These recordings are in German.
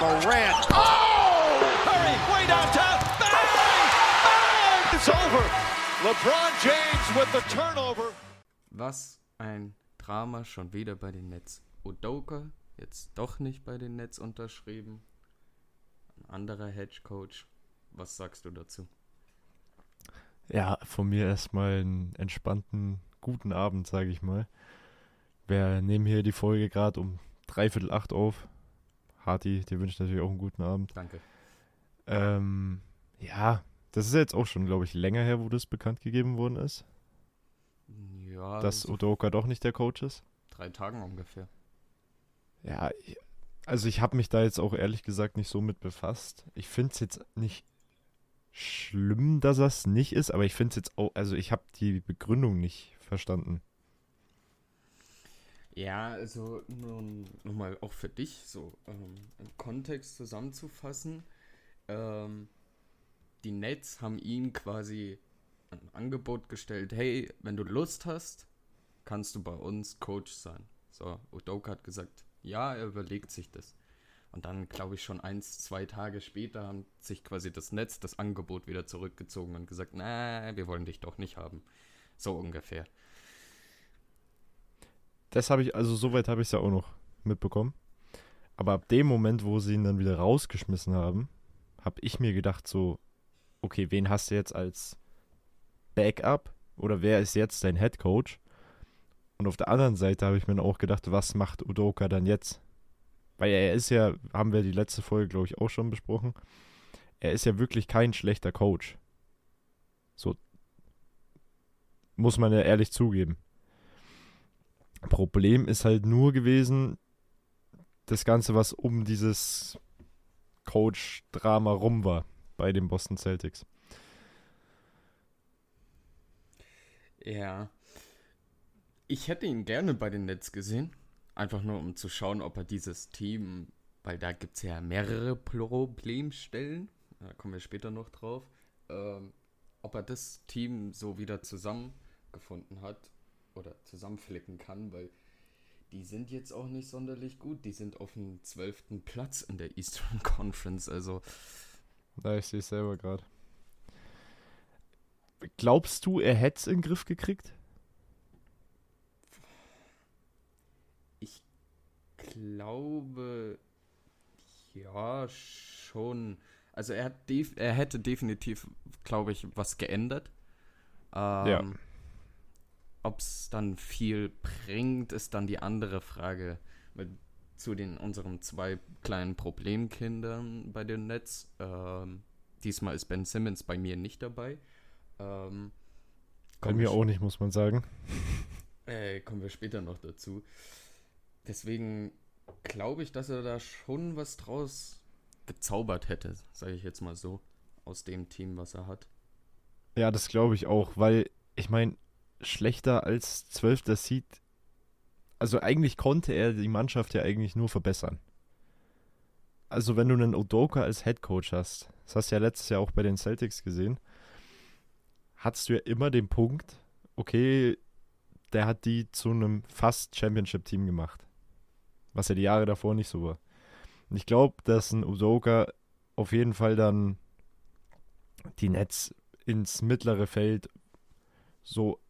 Morant. Oh! Curry way downtown. Bang! Bang! It's over. LeBron James with the turnover. Was ein Drama schon wieder bei den Nets. Udoka jetzt doch nicht bei den Nets unterschrieben. Ein anderer Hedge Coach. Was sagst du dazu? Ja, von mir erstmal einen entspannten, guten Abend, sage ich mal. Wir nehmen hier die Folge gerade um dreiviertel acht auf. Harti, dir wünsche ich natürlich auch einen guten Abend. Danke. Ähm, ja, das ist jetzt auch schon, glaube ich, länger her, wo das bekannt gegeben worden ist, Ja, dass so Udoka doch nicht der Coach ist. drei Tagen ungefähr. Ja, also ich habe mich da jetzt auch ehrlich gesagt nicht so mit befasst. Ich finde es jetzt nicht schlimm, dass das nicht ist, aber ich finde es jetzt auch, also ich habe die Begründung nicht verstanden. Ja, also nun nochmal auch für dich so ähm, im Kontext zusammenzufassen. Ähm, die Nets haben ihm quasi ein Angebot gestellt, hey, wenn du Lust hast, kannst du bei uns Coach sein. So, Udoka hat gesagt, ja, er überlegt sich das. Und dann, glaube ich, schon eins, zwei Tage später haben sich quasi das Netz das Angebot wieder zurückgezogen und gesagt, na, wir wollen dich doch nicht haben. So ungefähr. Das habe ich, also soweit habe ich es ja auch noch mitbekommen. Aber ab dem Moment, wo sie ihn dann wieder rausgeschmissen haben, habe ich mir gedacht so, okay, wen hast du jetzt als Backup oder wer ist jetzt dein Head Coach? Und auf der anderen Seite habe ich mir dann auch gedacht, was macht Udoka dann jetzt? Weil er ist ja, haben wir die letzte Folge, glaube ich, auch schon besprochen, er ist ja wirklich kein schlechter Coach. So muss man ja ehrlich zugeben. Problem ist halt nur gewesen, das Ganze, was um dieses Coach-Drama rum war bei den Boston Celtics. Ja. Ich hätte ihn gerne bei den Nets gesehen. Einfach nur, um zu schauen, ob er dieses Team, weil da gibt es ja mehrere Problemstellen, da kommen wir später noch drauf, ähm, ob er das Team so wieder zusammengefunden hat oder zusammenflicken kann, weil die sind jetzt auch nicht sonderlich gut. Die sind auf dem zwölften Platz in der Eastern Conference. Also, Da ich sehe es selber gerade. Glaubst du, er hätte es in den Griff gekriegt? Ich glaube, ja, schon. Also er hat er hätte definitiv, glaube ich, was geändert. Ähm, Ja. Ob es dann viel bringt, ist dann die andere Frage. Mit, zu den unseren zwei kleinen Problemkindern bei den Nets. Ähm, diesmal ist Ben Simmons bei mir nicht dabei. Ähm, Bei mir auch nicht, muss man sagen. äh, kommen wir später noch dazu. Deswegen glaube ich, dass er da schon was draus gezaubert hätte, sage ich jetzt mal so, aus dem Team, was er hat. Ja, das glaube ich auch, weil ich meine, schlechter als zwölfter Seed. Also eigentlich konnte er die Mannschaft ja eigentlich nur verbessern. Also wenn du einen Udoka als Head Coach hast, das hast du ja letztes Jahr auch bei den Celtics gesehen, hattest du ja immer den Punkt, okay, der hat die zu einem fast Championship-Team gemacht. Was ja die Jahre davor nicht so war. Und ich glaube, dass ein Udoka auf jeden Fall dann die Nets ins mittlere Feld so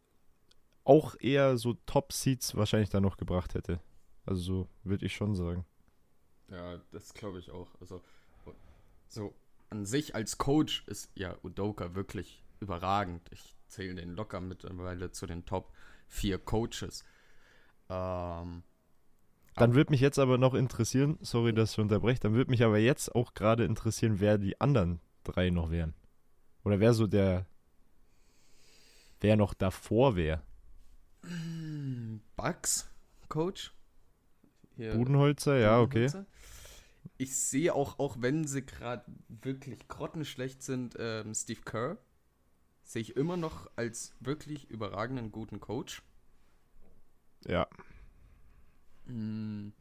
auch eher so Top-Seeds wahrscheinlich dann noch gebracht hätte. Also so würde ich schon sagen. Ja, das glaube ich auch. Also, so an sich als Coach ist ja Udoka wirklich überragend. Ich zähle den locker mittlerweile zu den Top 4 Coaches. Ähm, Dann würde mich jetzt aber noch interessieren, sorry, dass ich unterbreche, dann würde mich aber jetzt auch gerade interessieren, wer die anderen drei noch wären. Oder wer so der, wer noch davor wäre. Bugs Coach. Hier, Budenholzer, ja, okay. Budenholzer. Ich sehe auch, auch wenn sie gerade wirklich grottenschlecht sind, ähm, Steve Kerr, sehe ich immer noch als wirklich überragenden guten Coach. Ja. Hm.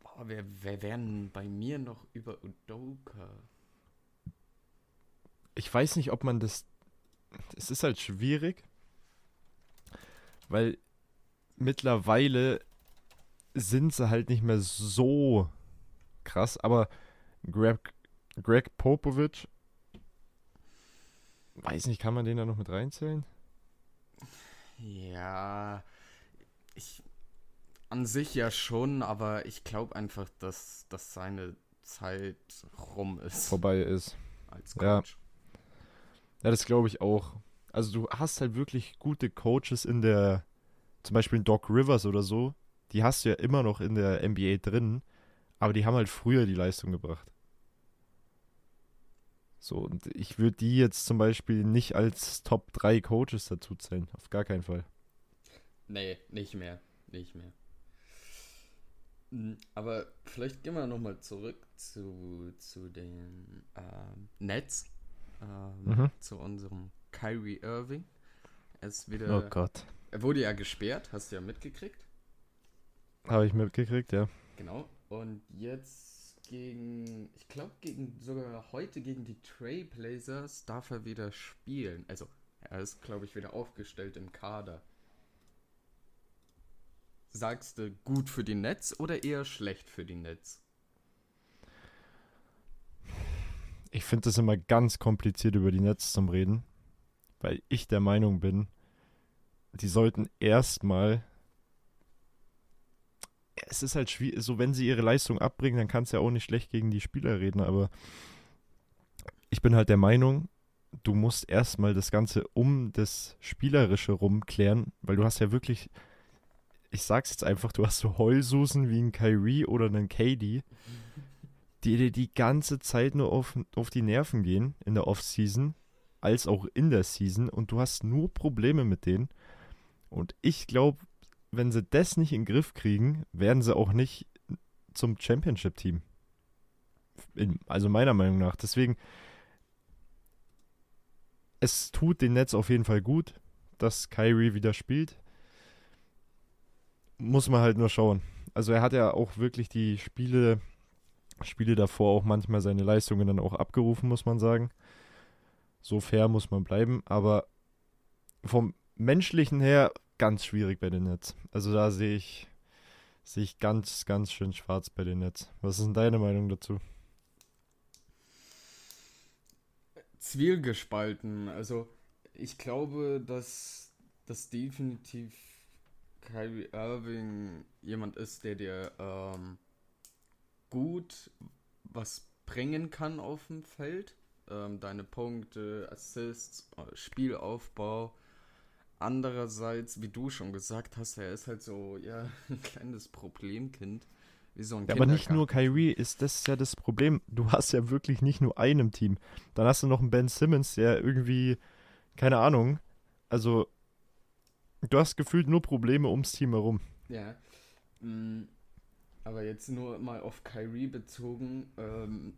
Boah, wer, wer wären bei mir noch über Udoka? ich weiß nicht, ob man das. Es ist halt schwierig, weil mittlerweile sind sie halt nicht mehr so krass, aber Greg, Greg Popovich, weiß nicht, kann man den da noch mit reinzählen? Ja, ich an sich ja schon, aber ich glaube einfach, dass, dass seine Zeit rum ist. Vorbei ist. Als Coach. Ja, ja das glaube ich auch. Also du hast halt wirklich gute Coaches in der, zum Beispiel Doc Rivers oder so, die hast du ja immer noch in der NBA drin, aber die haben halt früher die Leistung gebracht. So, und ich würde die jetzt zum Beispiel nicht als Top 3 Coaches dazu zählen. Auf gar keinen Fall. Nee, nicht mehr. Nicht mehr. Hm, aber vielleicht gehen wir nochmal zurück zu, zu den ähm, Nets. Ähm, mhm. Zu unserem Kyrie Irving. Er ist wieder. Oh Gott. Er wurde ja gesperrt, hast du ja mitgekriegt. Habe ich mitgekriegt, ja. Genau. Und jetzt gegen, ich glaube, gegen sogar heute gegen die Trailblazers darf er wieder spielen. Also, er ist, glaube ich, wieder aufgestellt im Kader. Sagst du gut für die Nets oder eher schlecht für die Nets? Ich finde es immer ganz kompliziert, über die Nets zum Reden, weil ich der Meinung bin, die sollten erstmal. Es ist halt schwierig, so wenn sie ihre Leistung abbringen, dann kann es ja auch nicht schlecht gegen die Spieler reden, aber ich bin halt der Meinung, du musst erstmal das Ganze um das Spielerische rumklären, weil du hast ja wirklich ich sag's jetzt einfach, du hast so Heulsusen wie ein Kyrie oder einen KD, die dir die ganze Zeit nur auf, auf die Nerven gehen in der Offseason, als auch in der Season und du hast nur Probleme mit denen. Und ich glaube, wenn sie das nicht in den Griff kriegen, werden sie auch nicht zum Championship-Team. Also meiner Meinung nach. Deswegen, es tut den Netz auf jeden Fall gut, dass Kyrie wieder spielt muss man halt nur schauen. Also er hat ja auch wirklich die Spiele, Spiele davor auch manchmal seine Leistungen dann auch abgerufen, muss man sagen. So fair muss man bleiben, aber vom menschlichen her ganz schwierig bei den Nets. Also da sehe ich, sehe ich ganz, ganz schön schwarz bei den Nets. Was ist denn deine Meinung dazu? Zwielgespalten. Also ich glaube, dass das definitiv Kyrie Irving jemand ist, der dir ähm, gut was bringen kann auf dem Feld. Ähm, deine Punkte, Assists, äh, Spielaufbau. Andererseits, wie du schon gesagt hast, er ist halt so, ja, ein kleines Problemkind. Wie so ein ja, aber nicht nur Kyrie ist das ja das Problem. Du hast ja wirklich nicht nur einen Team. Dann hast du noch einen Ben Simmons, der irgendwie, keine Ahnung, also Du hast gefühlt nur Probleme ums Team herum. Ja. Mm, aber jetzt nur mal auf Kyrie bezogen. Ähm,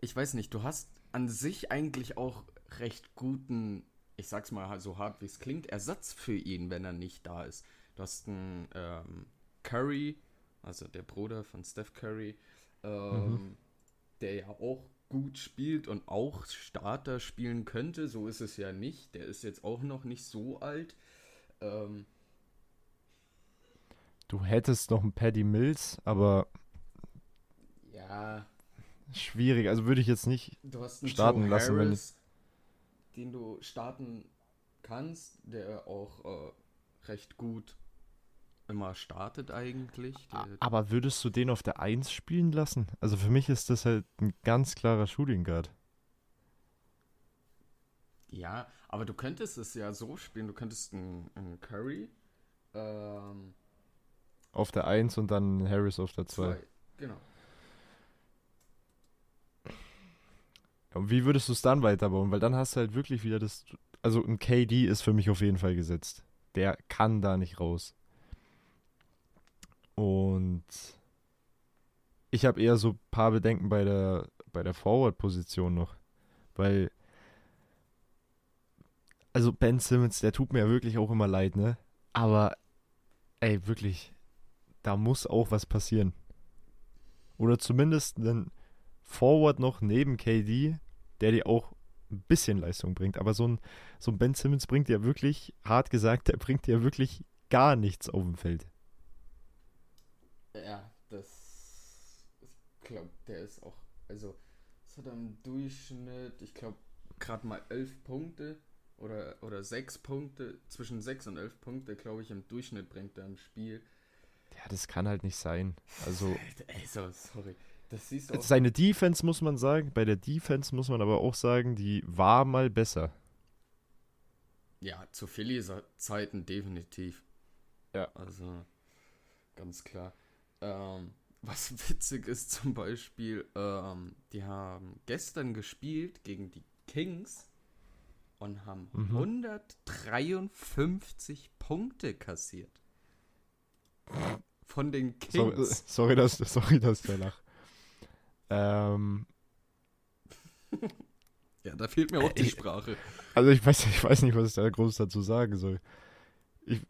ich weiß nicht, du hast an sich eigentlich auch recht guten, ich sag's mal so hart wie es klingt, Ersatz für ihn, wenn er nicht da ist. Du hast einen ähm, Curry, also der Bruder von Steph Curry, ähm, mhm. der ja auch gut spielt und auch Starter spielen könnte. So ist es ja nicht. Der ist jetzt auch noch nicht so alt. Ähm, du hättest noch einen Paddy Mills, aber. Ja. Schwierig, also würde ich jetzt nicht starten Joe lassen, Harris, wenn. Den du starten kannst, der auch äh, recht gut immer startet eigentlich. Aber würdest du den auf der 1 spielen lassen? Also für mich ist das halt ein ganz klarer Shooting Guard. Ja, aber du könntest es ja so spielen, du könntest einen, einen Curry ähm, auf der 1 und dann Harris auf der 2. Genau. Wie würdest du es dann weiterbauen? Weil dann hast du halt wirklich wieder das. Also ein KD ist für mich auf jeden Fall gesetzt. Der kann da nicht raus. Und ich habe eher so ein paar Bedenken bei der, bei der Forward-Position noch. Weil also Ben Simmons, der tut mir ja wirklich auch immer leid, ne? Aber, ey, wirklich, da muss auch was passieren. Oder zumindest ein Forward noch neben KD, der dir auch ein bisschen Leistung bringt. Aber so ein, so ein Ben Simmons bringt ja wirklich, hart gesagt, der bringt ja wirklich gar nichts auf dem Feld. Ja, das glaube, der ist auch, also, was hat er im Durchschnitt, ich glaube, gerade mal elf Punkte oder, oder sechs Punkte, zwischen sechs und elf Punkte, glaube ich, im Durchschnitt bringt er im Spiel. Ja, das kann halt nicht sein. Also. Ey, so, sorry. Seine Defense muss man sagen, bei der Defense muss man aber auch sagen, die war mal besser. Ja, zu Phillies Zeiten definitiv. Ja. Also, ganz klar. Ähm, was witzig ist zum Beispiel, ähm, die haben gestern gespielt gegen die Kings und haben Mhm. 153 Punkte kassiert. Von den Kings. sorry, dass, sorry, dass der lach. Ähm, Ja, da fehlt mir auch die Ey. Sprache. also ich weiß, ich weiß nicht, was ich da groß dazu sagen soll. Ich,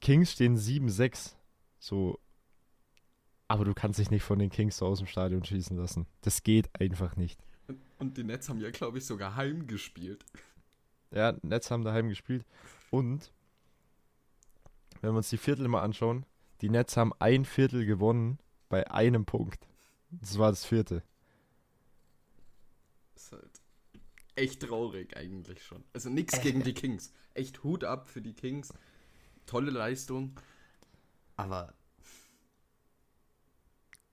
Kings stehen 7-6. So. Aber du kannst dich nicht von den Kings so aus dem Stadion schießen lassen. Das geht einfach nicht. Und, und die Nets haben ja, glaube ich, sogar heimgespielt. Ja, Nets haben daheim gespielt. Und wenn wir uns die Viertel mal anschauen, die Nets haben ein Viertel gewonnen bei einem Punkt. Das war das vierte. ist halt echt traurig eigentlich schon. Also nichts gegen die Kings. Echt Hut ab für die Kings. Tolle Leistung. Aber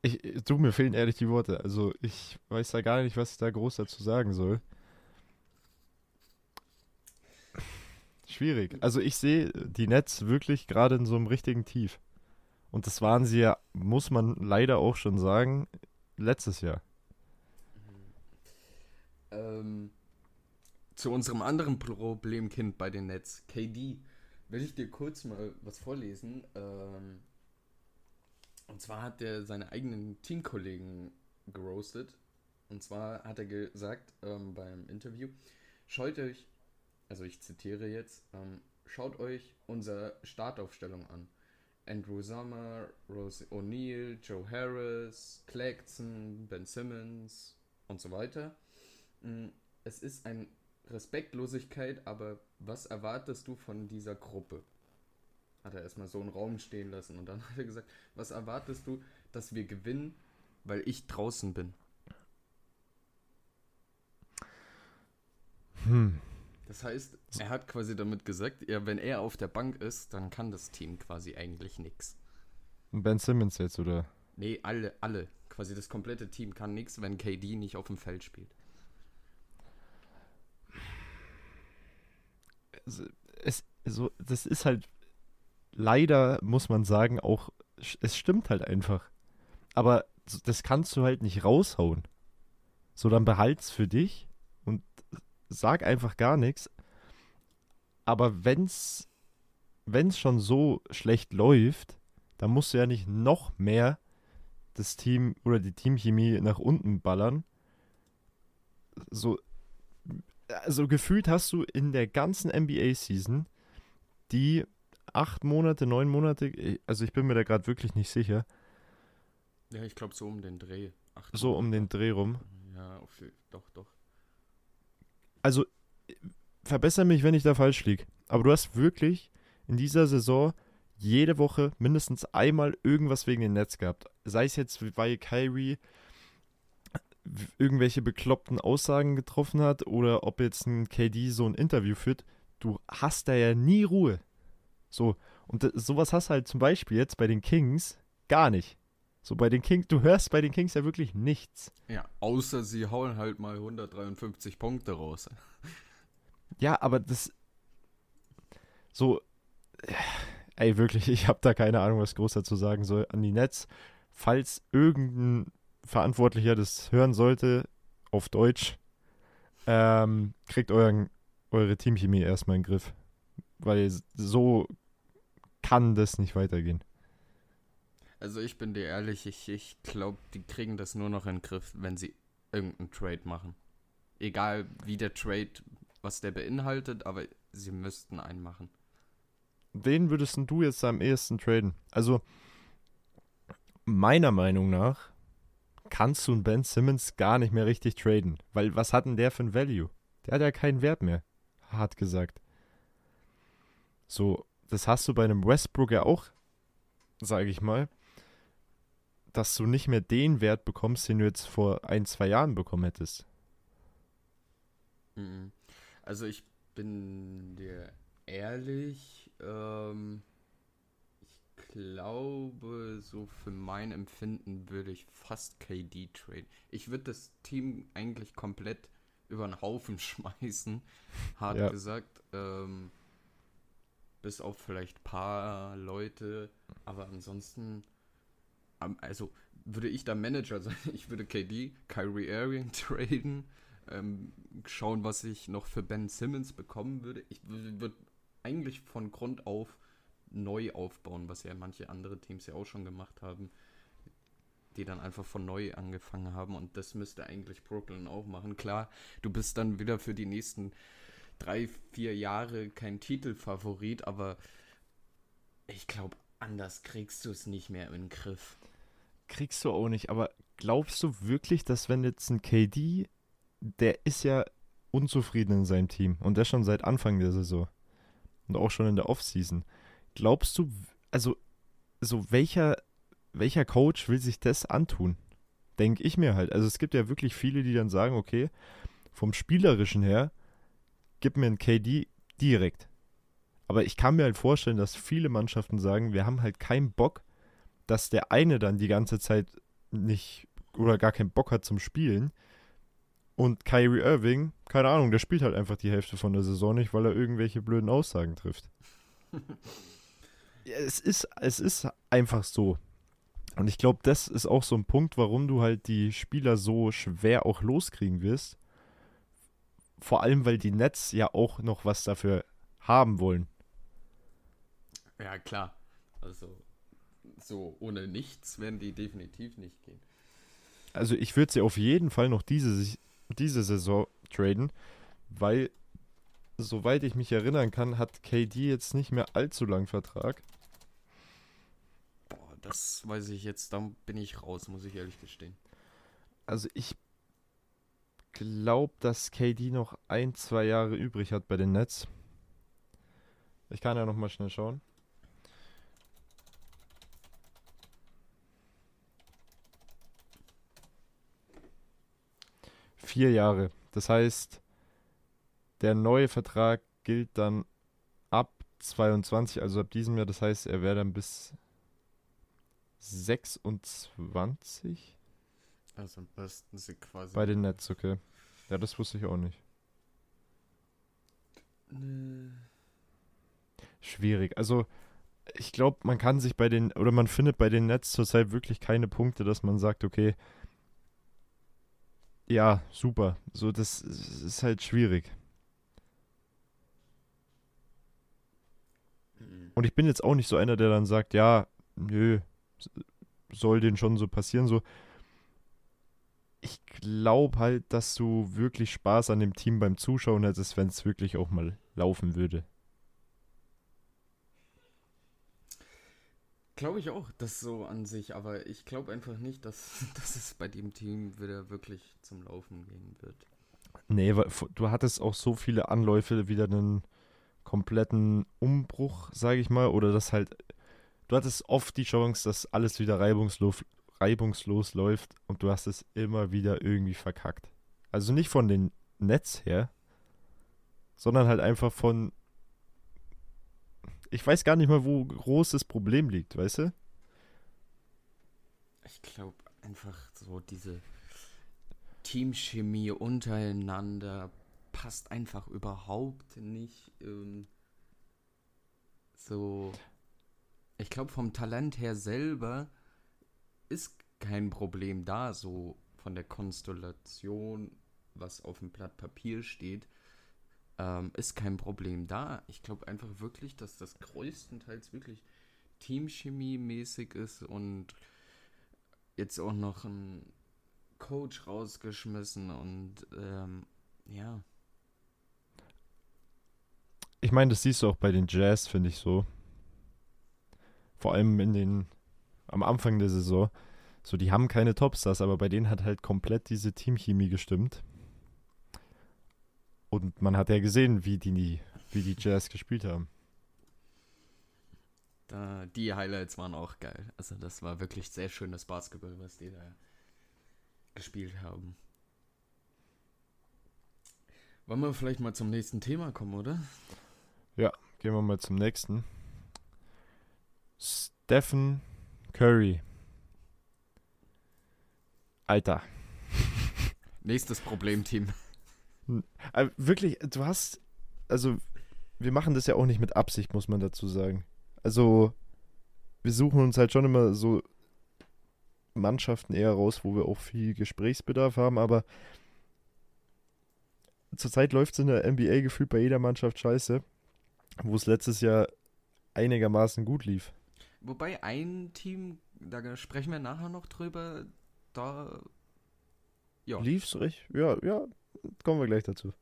Ich, du, mir fehlen ehrlich die Worte. Also ich weiß da gar nicht, was ich da groß dazu sagen soll. Schwierig. Also ich sehe die Nets wirklich gerade in so einem richtigen Tief. Und das waren sie ja, muss man leider auch schon sagen, letztes Jahr. ähm, zu unserem anderen Problemkind bei den Nets, KD, will ich dir kurz mal was vorlesen. Ähm, und zwar hat er seine eigenen Teamkollegen geroastet. Und zwar hat er gesagt ähm, beim Interview, schaut euch, also ich zitiere jetzt, ähm, schaut euch unsere Startaufstellung an. Andrew Summer, Rose O'Neill, Joe Harris, Claxton, Ben Simmons und so weiter. Mm, Es ist eine Respektlosigkeit, aber was erwartest du von dieser Gruppe? Hat er erstmal so einen Raum stehen lassen und dann hat er gesagt, was erwartest du, dass wir gewinnen, weil ich draußen bin? Hm. Das heißt, er hat quasi damit gesagt, ja, wenn er auf der Bank ist, dann kann das Team quasi eigentlich nichts. Ben Simmons jetzt, oder? Nee, alle, alle. Quasi das komplette Team kann nichts, wenn KD nicht auf dem Feld spielt. es, es, so, das ist halt leider, muss man sagen, auch, es stimmt halt einfach. Aber das kannst du halt nicht raushauen. So, dann behalt's für dich sag einfach gar nichts. Aber wenn's, wenn's schon so schlecht läuft, dann musst du ja nicht noch mehr das Team oder die Teamchemie nach unten ballern. So, also gefühlt hast du in der ganzen NBA-Season die acht Monate, neun Monate, also ich bin mir da gerade wirklich nicht sicher, Ja, ich glaube so um den Dreh. Ach, so um den Dreh rum. Ja, auf, doch, doch. Also verbessere mich, wenn ich da falsch liege, aber du hast wirklich in dieser Saison jede Woche mindestens einmal irgendwas wegen den Netz gehabt. Sei es jetzt, weil Kyrie irgendwelche bekloppten Aussagen getroffen hat oder ob jetzt ein KD so ein Interview führt, du hast da ja nie Ruhe. So, und das, sowas hast du halt zum Beispiel jetzt bei den Kings gar nicht. So bei den Kings, du hörst bei den Kings ja wirklich nichts. Ja, außer sie hauen halt mal 153 Punkte raus. Ja, aber das so ey wirklich, ich habe da keine Ahnung, was groß dazu sagen soll an die Nets. Falls irgendein Verantwortlicher das hören sollte auf Deutsch, ähm, kriegt euren, eure Teamchemie erstmal in den Griff, weil so kann das nicht weitergehen. Also ich bin dir ehrlich, ich, ich glaube, die kriegen das nur noch in den Griff, wenn sie irgendeinen Trade machen. Egal wie der Trade, was der beinhaltet, aber sie müssten einen machen. Wen würdest du jetzt am ehesten traden? Also, meiner Meinung nach kannst du einen Ben Simmons gar nicht mehr richtig traden. Weil was hat denn der für ein Value? Der hat ja keinen Wert mehr, hart gesagt. So, das hast du bei einem Westbrook ja auch, sage ich mal. Dass du nicht mehr den Wert bekommst, den du jetzt vor ein, zwei Jahren bekommen hättest. Mhm. Also ich bin dir ehrlich, ähm, ich glaube, so für mein Empfinden würde ich fast KD traden. Ich würde das Team eigentlich komplett über den Haufen schmeißen, hart ja. gesagt. Ähm, bis auf vielleicht ein paar Leute, aber ansonsten, also würde ich da Manager sein, ich würde KD, Kyrie Irving traden, ähm, schauen, was ich noch für Ben Simmons bekommen würde. Ich würde eigentlich von Grund auf neu aufbauen, was ja manche andere Teams ja auch schon gemacht haben, die dann einfach von neu angefangen haben und das müsste eigentlich Brooklyn auch machen. Klar, du bist dann wieder für die nächsten drei, vier Jahre kein Titelfavorit, aber ich glaube, anders kriegst du es nicht mehr den Griff. Kriegst du auch nicht, aber glaubst du wirklich, dass wenn jetzt ein KD, der ist ja unzufrieden in seinem Team und der schon seit Anfang der Saison und auch schon in der Offseason. Glaubst du, also, so welcher, welcher Coach will sich das antun? Denke ich mir halt. Also es gibt ja wirklich viele, die dann sagen, okay, vom Spielerischen her gib mir ein KD direkt. Aber ich kann mir halt vorstellen, dass viele Mannschaften sagen, wir haben halt keinen Bock, dass der eine dann die ganze Zeit nicht oder gar keinen Bock hat zum Spielen. Und Kyrie Irving, keine Ahnung, der spielt halt einfach die Hälfte von der Saison nicht, weil er irgendwelche blöden Aussagen trifft. es, ist, es ist einfach so. Und ich glaube, das ist auch so ein Punkt, warum du halt die Spieler so schwer auch loskriegen wirst, vor allem, weil die Nets ja auch noch was dafür haben wollen. Ja, klar. Also, so ohne nichts werden die definitiv nicht gehen. Also, ich würde sie auf jeden Fall noch diese, diese Saison traden, weil, soweit ich mich erinnern kann, hat KD jetzt nicht mehr allzu lang Vertrag. Boah, das weiß ich jetzt, da bin ich raus, muss ich ehrlich gestehen. Also, ich glaube, dass KD noch ein, zwei Jahre übrig hat bei den Nets. Ich kann ja noch mal schnell schauen. Vier Jahre. Das heißt, der neue Vertrag gilt dann ab 22, also ab diesem Jahr. Das heißt, er wäre dann bis 26. Also am besten sie quasi. Bei den Nets, okay. Ja, das wusste ich auch nicht. Nee. Schwierig. Also, ich glaube, man kann sich bei den, oder man findet bei den Nets zurzeit wirklich keine Punkte, dass man sagt, okay, ja, super. So, das ist halt schwierig. Mhm. Und ich bin jetzt auch nicht so einer, der dann sagt, ja, nö, soll den schon so passieren. So, ich glaube halt, dass du wirklich Spaß an dem Team beim Zuschauen hättest, wenn es wirklich auch mal laufen würde. Glaube ich auch, das so an sich, aber ich glaube einfach nicht, dass, dass es bei dem Team wieder wirklich zum Laufen gehen wird. Nee, weil du hattest auch so viele Anläufe, wieder einen kompletten Umbruch, sage ich mal, oder das halt, du hattest oft die Chance, dass alles wieder reibungslos, reibungslos läuft und du hast es immer wieder irgendwie verkackt. Also nicht von den Netz her, sondern halt einfach von. Ich weiß gar nicht mal, wo groß das Problem liegt, weißt du? Ich glaube einfach so diese Teamchemie untereinander passt einfach überhaupt nicht. Ähm, so. Ich glaube vom Talent her selber ist kein Problem da, so von der Konstellation, was auf dem Blatt Papier steht, ähm, ist kein Problem da. Ich glaube einfach wirklich, dass das größtenteils wirklich Teamchemie-mäßig ist und jetzt auch noch ein Coach rausgeschmissen und ähm, ja. Ich meine, das siehst du auch bei den Jazz, finde ich so. Vor allem in den am Anfang der Saison. So, die haben keine Topstars, aber bei denen hat halt komplett diese Teamchemie gestimmt. Und man hat ja gesehen, wie die, wie die Jazz gespielt haben. Da, die Highlights waren auch geil. Also das war wirklich sehr schönes Basketball, was die da gespielt haben. Wollen wir vielleicht mal zum nächsten Thema kommen, oder? Gehen wir mal zum nächsten. Stephen Curry. Alter. Nächstes Problemteam. Äh, wirklich, du hast. Also, wir machen das ja auch nicht mit Absicht, muss man dazu sagen. Also, wir suchen uns halt schon immer so Mannschaften eher raus, wo wir auch viel Gesprächsbedarf haben, aber zurzeit läuft es in der NBA gefühlt bei jeder Mannschaft scheiße, wo es letztes Jahr einigermaßen gut lief. Wobei ein Team, da sprechen wir nachher noch drüber, da. Ja. Lief's recht? Ja, ja, kommen wir gleich dazu.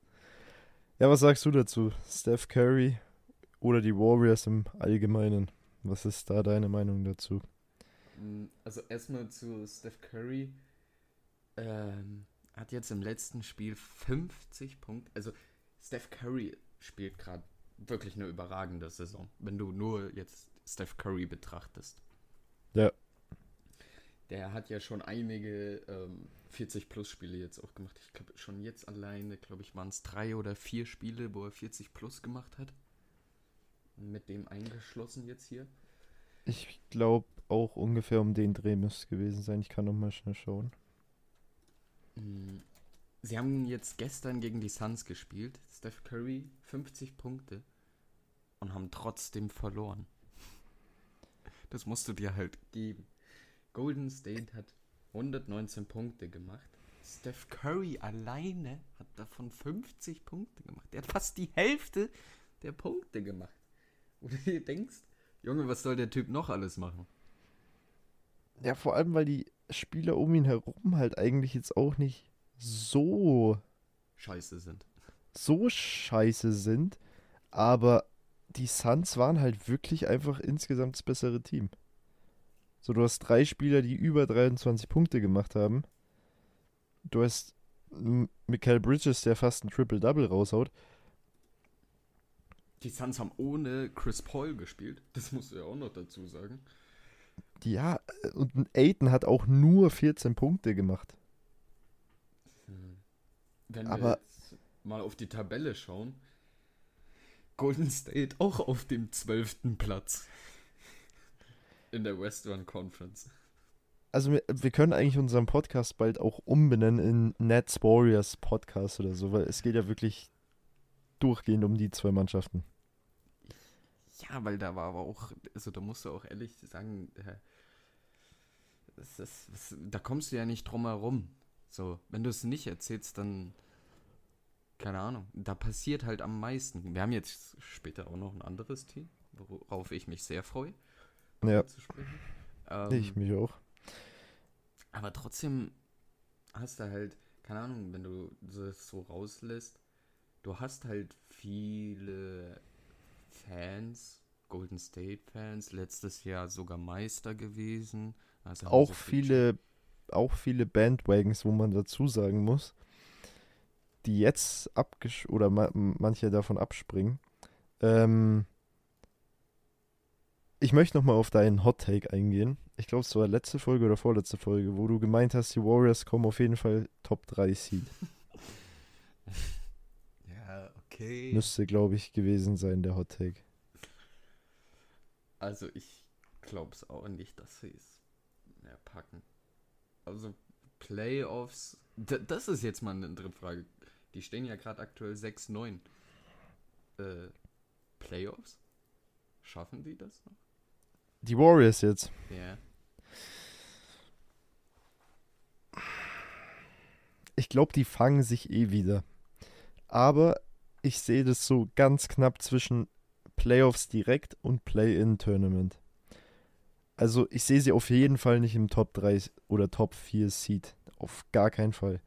Ja, was sagst du dazu? Steph Curry oder die Warriors im Allgemeinen? Was ist da deine Meinung dazu? Mm, Also erstmal zu Steph Curry. Ähm, hat jetzt im letzten Spiel 50 Punkte. Also Steph Curry spielt gerade wirklich eine überragende Saison, wenn du nur jetzt Steph Curry betrachtest. Ja. Der hat ja schon einige ähm, 40-Plus-Spiele jetzt auch gemacht. Ich glaube, schon jetzt alleine, glaube ich, waren es drei oder vier Spiele, wo er 40-Plus gemacht hat. Mit dem eingeschlossen jetzt hier. Ich glaube auch ungefähr um den Dreh müsste es gewesen sein. Ich kann noch mal schnell schauen. Mm, Sie haben jetzt gestern gegen die Suns gespielt. Steph Curry 50 Punkte und haben trotzdem verloren. Das musst du dir halt geben. Golden State hat 119 Punkte gemacht. Steph Curry alleine hat davon 50 Punkte gemacht. Der hat fast die Hälfte der Punkte gemacht. Wo du dir denkst, Junge, was soll der Typ noch alles machen? Ja, vor allem, weil die Spieler um ihn herum halt eigentlich jetzt auch nicht so, Scheiße sind. so scheiße sind. Aber die Suns waren halt wirklich einfach insgesamt das bessere Team. So, du hast drei Spieler, die über 23 Punkte gemacht haben. Du hast M- Mikael Bridges, der fast ein Triple-Double raushaut. Die Suns haben ohne Chris Paul gespielt. Das musst du ja auch noch dazu sagen. Ja, und Aiton hat auch nur 14 Punkte gemacht. Wenn wir Aber- jetzt mal auf die Tabelle schauen, Golden State auch auf dem 12. Platz in der Western Conference. Also wir, wir können eigentlich unseren Podcast bald auch umbenennen in Nets Warriors Podcast oder so, weil es geht ja wirklich durchgehend um die zwei Mannschaften. Ja, weil da war aber auch, also da musst du auch ehrlich sagen, äh, das ist, das, da kommst du ja nicht drum herum. So, wenn du es nicht erzählst, dann, keine Ahnung, da passiert halt am meisten. Wir haben jetzt später auch noch ein anderes Team, worauf ich mich sehr freue. Ja, zu sprechen. Ähm, ich mich auch. Aber trotzdem hast du halt, keine Ahnung, wenn du das so rauslässt, du hast halt viele Fans, Golden State Fans, letztes Jahr sogar Meister gewesen. Also Auch so viel viele, auch viele Bandwagons, wo man dazu sagen muss, die jetzt abgesch oder ma manche davon abspringen. Ähm, ich möchte noch mal auf deinen Hot Take eingehen. Ich glaube, es war letzte Folge oder vorletzte Folge, wo du gemeint hast, die Warriors kommen auf jeden Fall Top 3 Seed. Ja, okay. Müsste, glaube ich, gewesen sein, der Hot Take. Also ich glaube es auch nicht, dass sie es mehr packen. Also Playoffs, d- das ist jetzt mal eine andere Frage. Die stehen ja gerade aktuell 6-9. Äh, Playoffs? Schaffen die das noch? Die Warriors jetzt. Ja. Ich glaube, die fangen sich eh wieder. Aber ich sehe das so ganz knapp zwischen Playoffs direkt und Play-In-Tournament. Also ich sehe sie auf jeden Fall nicht im Top 3 oder Top 4 Seed. Auf gar keinen Fall.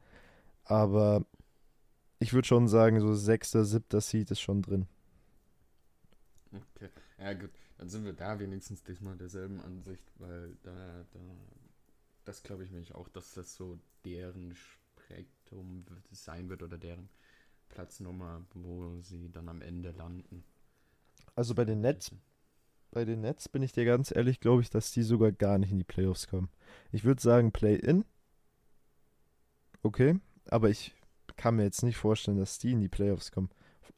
Aber ich würde schon sagen, so sechster, siebter Seed ist schon drin. Okay. Ja gut, dann sind wir da wenigstens diesmal derselben Ansicht, weil da, da das glaube ich mich auch, dass das so deren Spektrum sein wird oder deren Platznummer, wo sie dann am Ende landen. Also bei den Nets bei den Nets bin ich dir ganz ehrlich, glaube ich, dass die sogar gar nicht in die Playoffs kommen. Ich würde sagen Play-in. Okay, aber ich kann mir jetzt nicht vorstellen, dass die in die Playoffs kommen.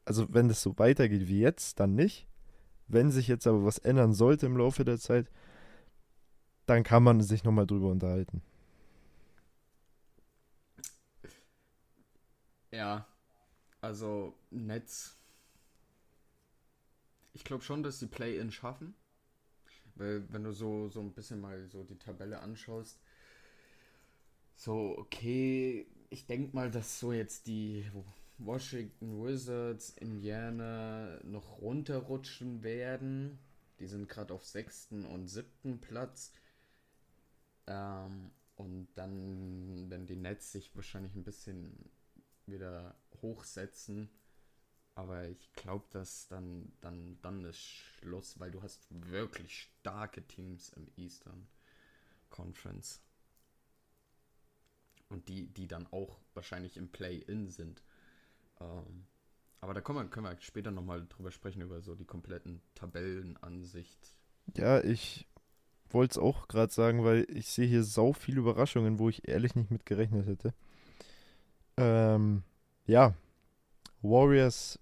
Also wenn das so weitergeht wie jetzt, dann nicht. Wenn sich jetzt aber was ändern sollte im Laufe der Zeit, dann kann man sich nochmal drüber unterhalten. Ja, also Netz. Ich glaube schon, dass die Play-In schaffen. Weil wenn du so, so ein bisschen mal so die Tabelle anschaust, so, okay, ich denke mal, dass so jetzt die Washington Wizards, Indiana noch runterrutschen werden. Die sind gerade auf sechsten und siebten Platz. Ähm, und dann, wenn die Nets sich wahrscheinlich ein bisschen wieder hochsetzen. Aber ich glaube, dass dann, dann, dann ist Schluss, weil du hast wirklich starke Teams im Eastern Conference. Und die, die dann auch wahrscheinlich im Play-In sind. Ähm, aber da können wir, können wir später nochmal drüber sprechen, über so die kompletten Tabellenansicht. Ja, ich wollte es auch gerade sagen, weil ich sehe hier sau viele Überraschungen, wo ich ehrlich nicht mit gerechnet hätte. Ähm, ja, Warriors,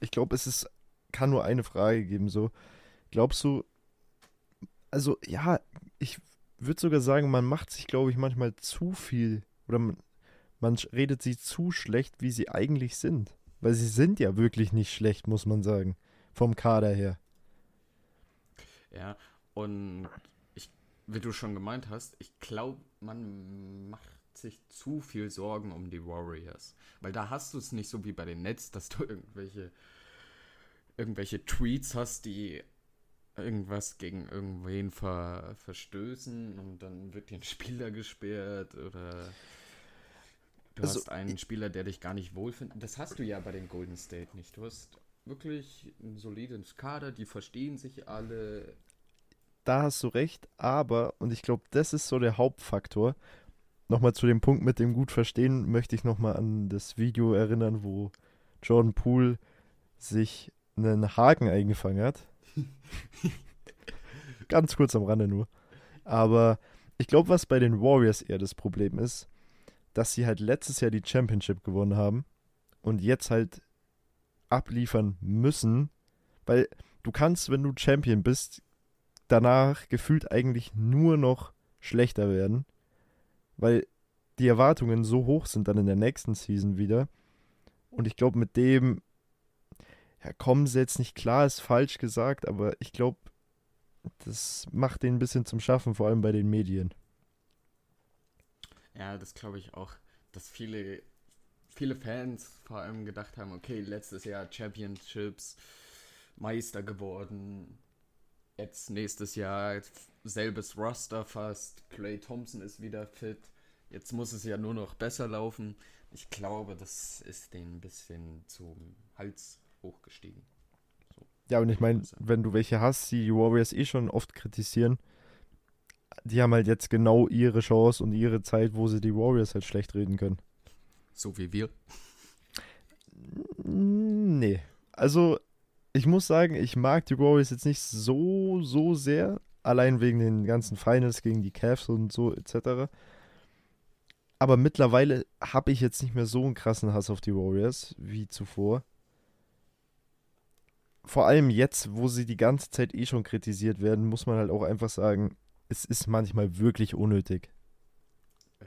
ich glaube, es ist, kann nur eine Frage geben, so. Glaubst du, also ja, ich würde sogar sagen, man macht sich, glaube ich, manchmal zu viel oder man, man redet sie zu schlecht, wie sie eigentlich sind. Weil sie sind ja wirklich nicht schlecht, muss man sagen. Vom Kader her. Ja, und ich, wie du schon gemeint hast, ich glaube, man macht sich zu viel Sorgen um die Warriors. Weil da hast du es nicht so wie bei den Nets, dass du irgendwelche, irgendwelche Tweets hast, die irgendwas gegen irgendwen ver, verstößen und dann wird dir ein Spieler gesperrt oder du also, hast einen Spieler, der dich gar nicht wohlfindet. Das hast du ja bei den Golden State nicht. Du hast wirklich ein solides Kader, die verstehen sich alle. Da hast du recht, aber, und ich glaube, das ist so der Hauptfaktor, nochmal zu dem Punkt mit dem gut verstehen, möchte ich nochmal an das Video erinnern, wo Jordan Poole sich einen Haken eingefangen hat. Ganz kurz am Rande nur. Aber ich glaube, was bei den Warriors eher das Problem ist, dass sie halt letztes Jahr die Championship gewonnen haben und jetzt halt abliefern müssen, weil du kannst, wenn du Champion bist, danach gefühlt eigentlich nur noch schlechter werden weil die Erwartungen so hoch sind dann in der nächsten Season wieder. Und ich glaube, mit dem ja, kommen sie jetzt nicht klar, ist falsch gesagt, aber ich glaube, das macht den ein bisschen zum Schaffen, vor allem bei den Medien. Ja, das glaube ich auch, dass viele, viele Fans vor allem gedacht haben, okay, letztes Jahr Championships, Meister geworden, jetzt nächstes Jahr selbes Roster fast. Clay Thompson ist wieder fit. Jetzt muss es ja nur noch besser laufen. Ich glaube, das ist denen ein bisschen zum Hals hochgestiegen. So. Ja, und ich meine, wenn du welche hast, die die Warriors eh schon oft kritisieren, die haben halt jetzt genau ihre Chance und ihre Zeit, wo sie die Warriors halt schlecht reden können. So wie wir. Nee. Also, ich muss sagen, ich mag die Warriors jetzt nicht so, so sehr. Allein wegen den ganzen Finals gegen die Cavs und so etc. Aber mittlerweile habe ich jetzt nicht mehr so einen krassen Hass auf die Warriors wie zuvor. Vor allem jetzt, wo sie die ganze Zeit eh schon kritisiert werden, muss man halt auch einfach sagen, es ist manchmal wirklich unnötig. Äh,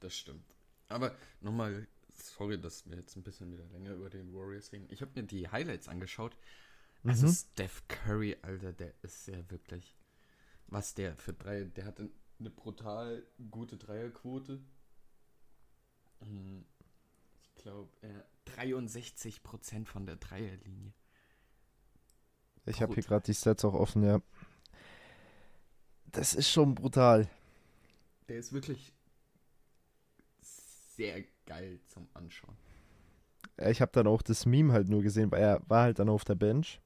das stimmt. Aber nochmal, sorry, dass wir jetzt ein bisschen wieder länger über den Warriors reden. Ich habe mir die Highlights angeschaut. Also mhm. Steph Curry, Alter, der ist ja wirklich was der für drei, der hatte eine brutal gute Dreierquote. Hm, ich glaube, äh, 63% von der Dreierlinie. Ich habe hier gerade die Stats auch offen, ja. Das ist schon brutal. Der ist wirklich sehr geil zum Anschauen. Ich habe dann auch das Meme halt nur gesehen, weil er war halt dann auf der Bench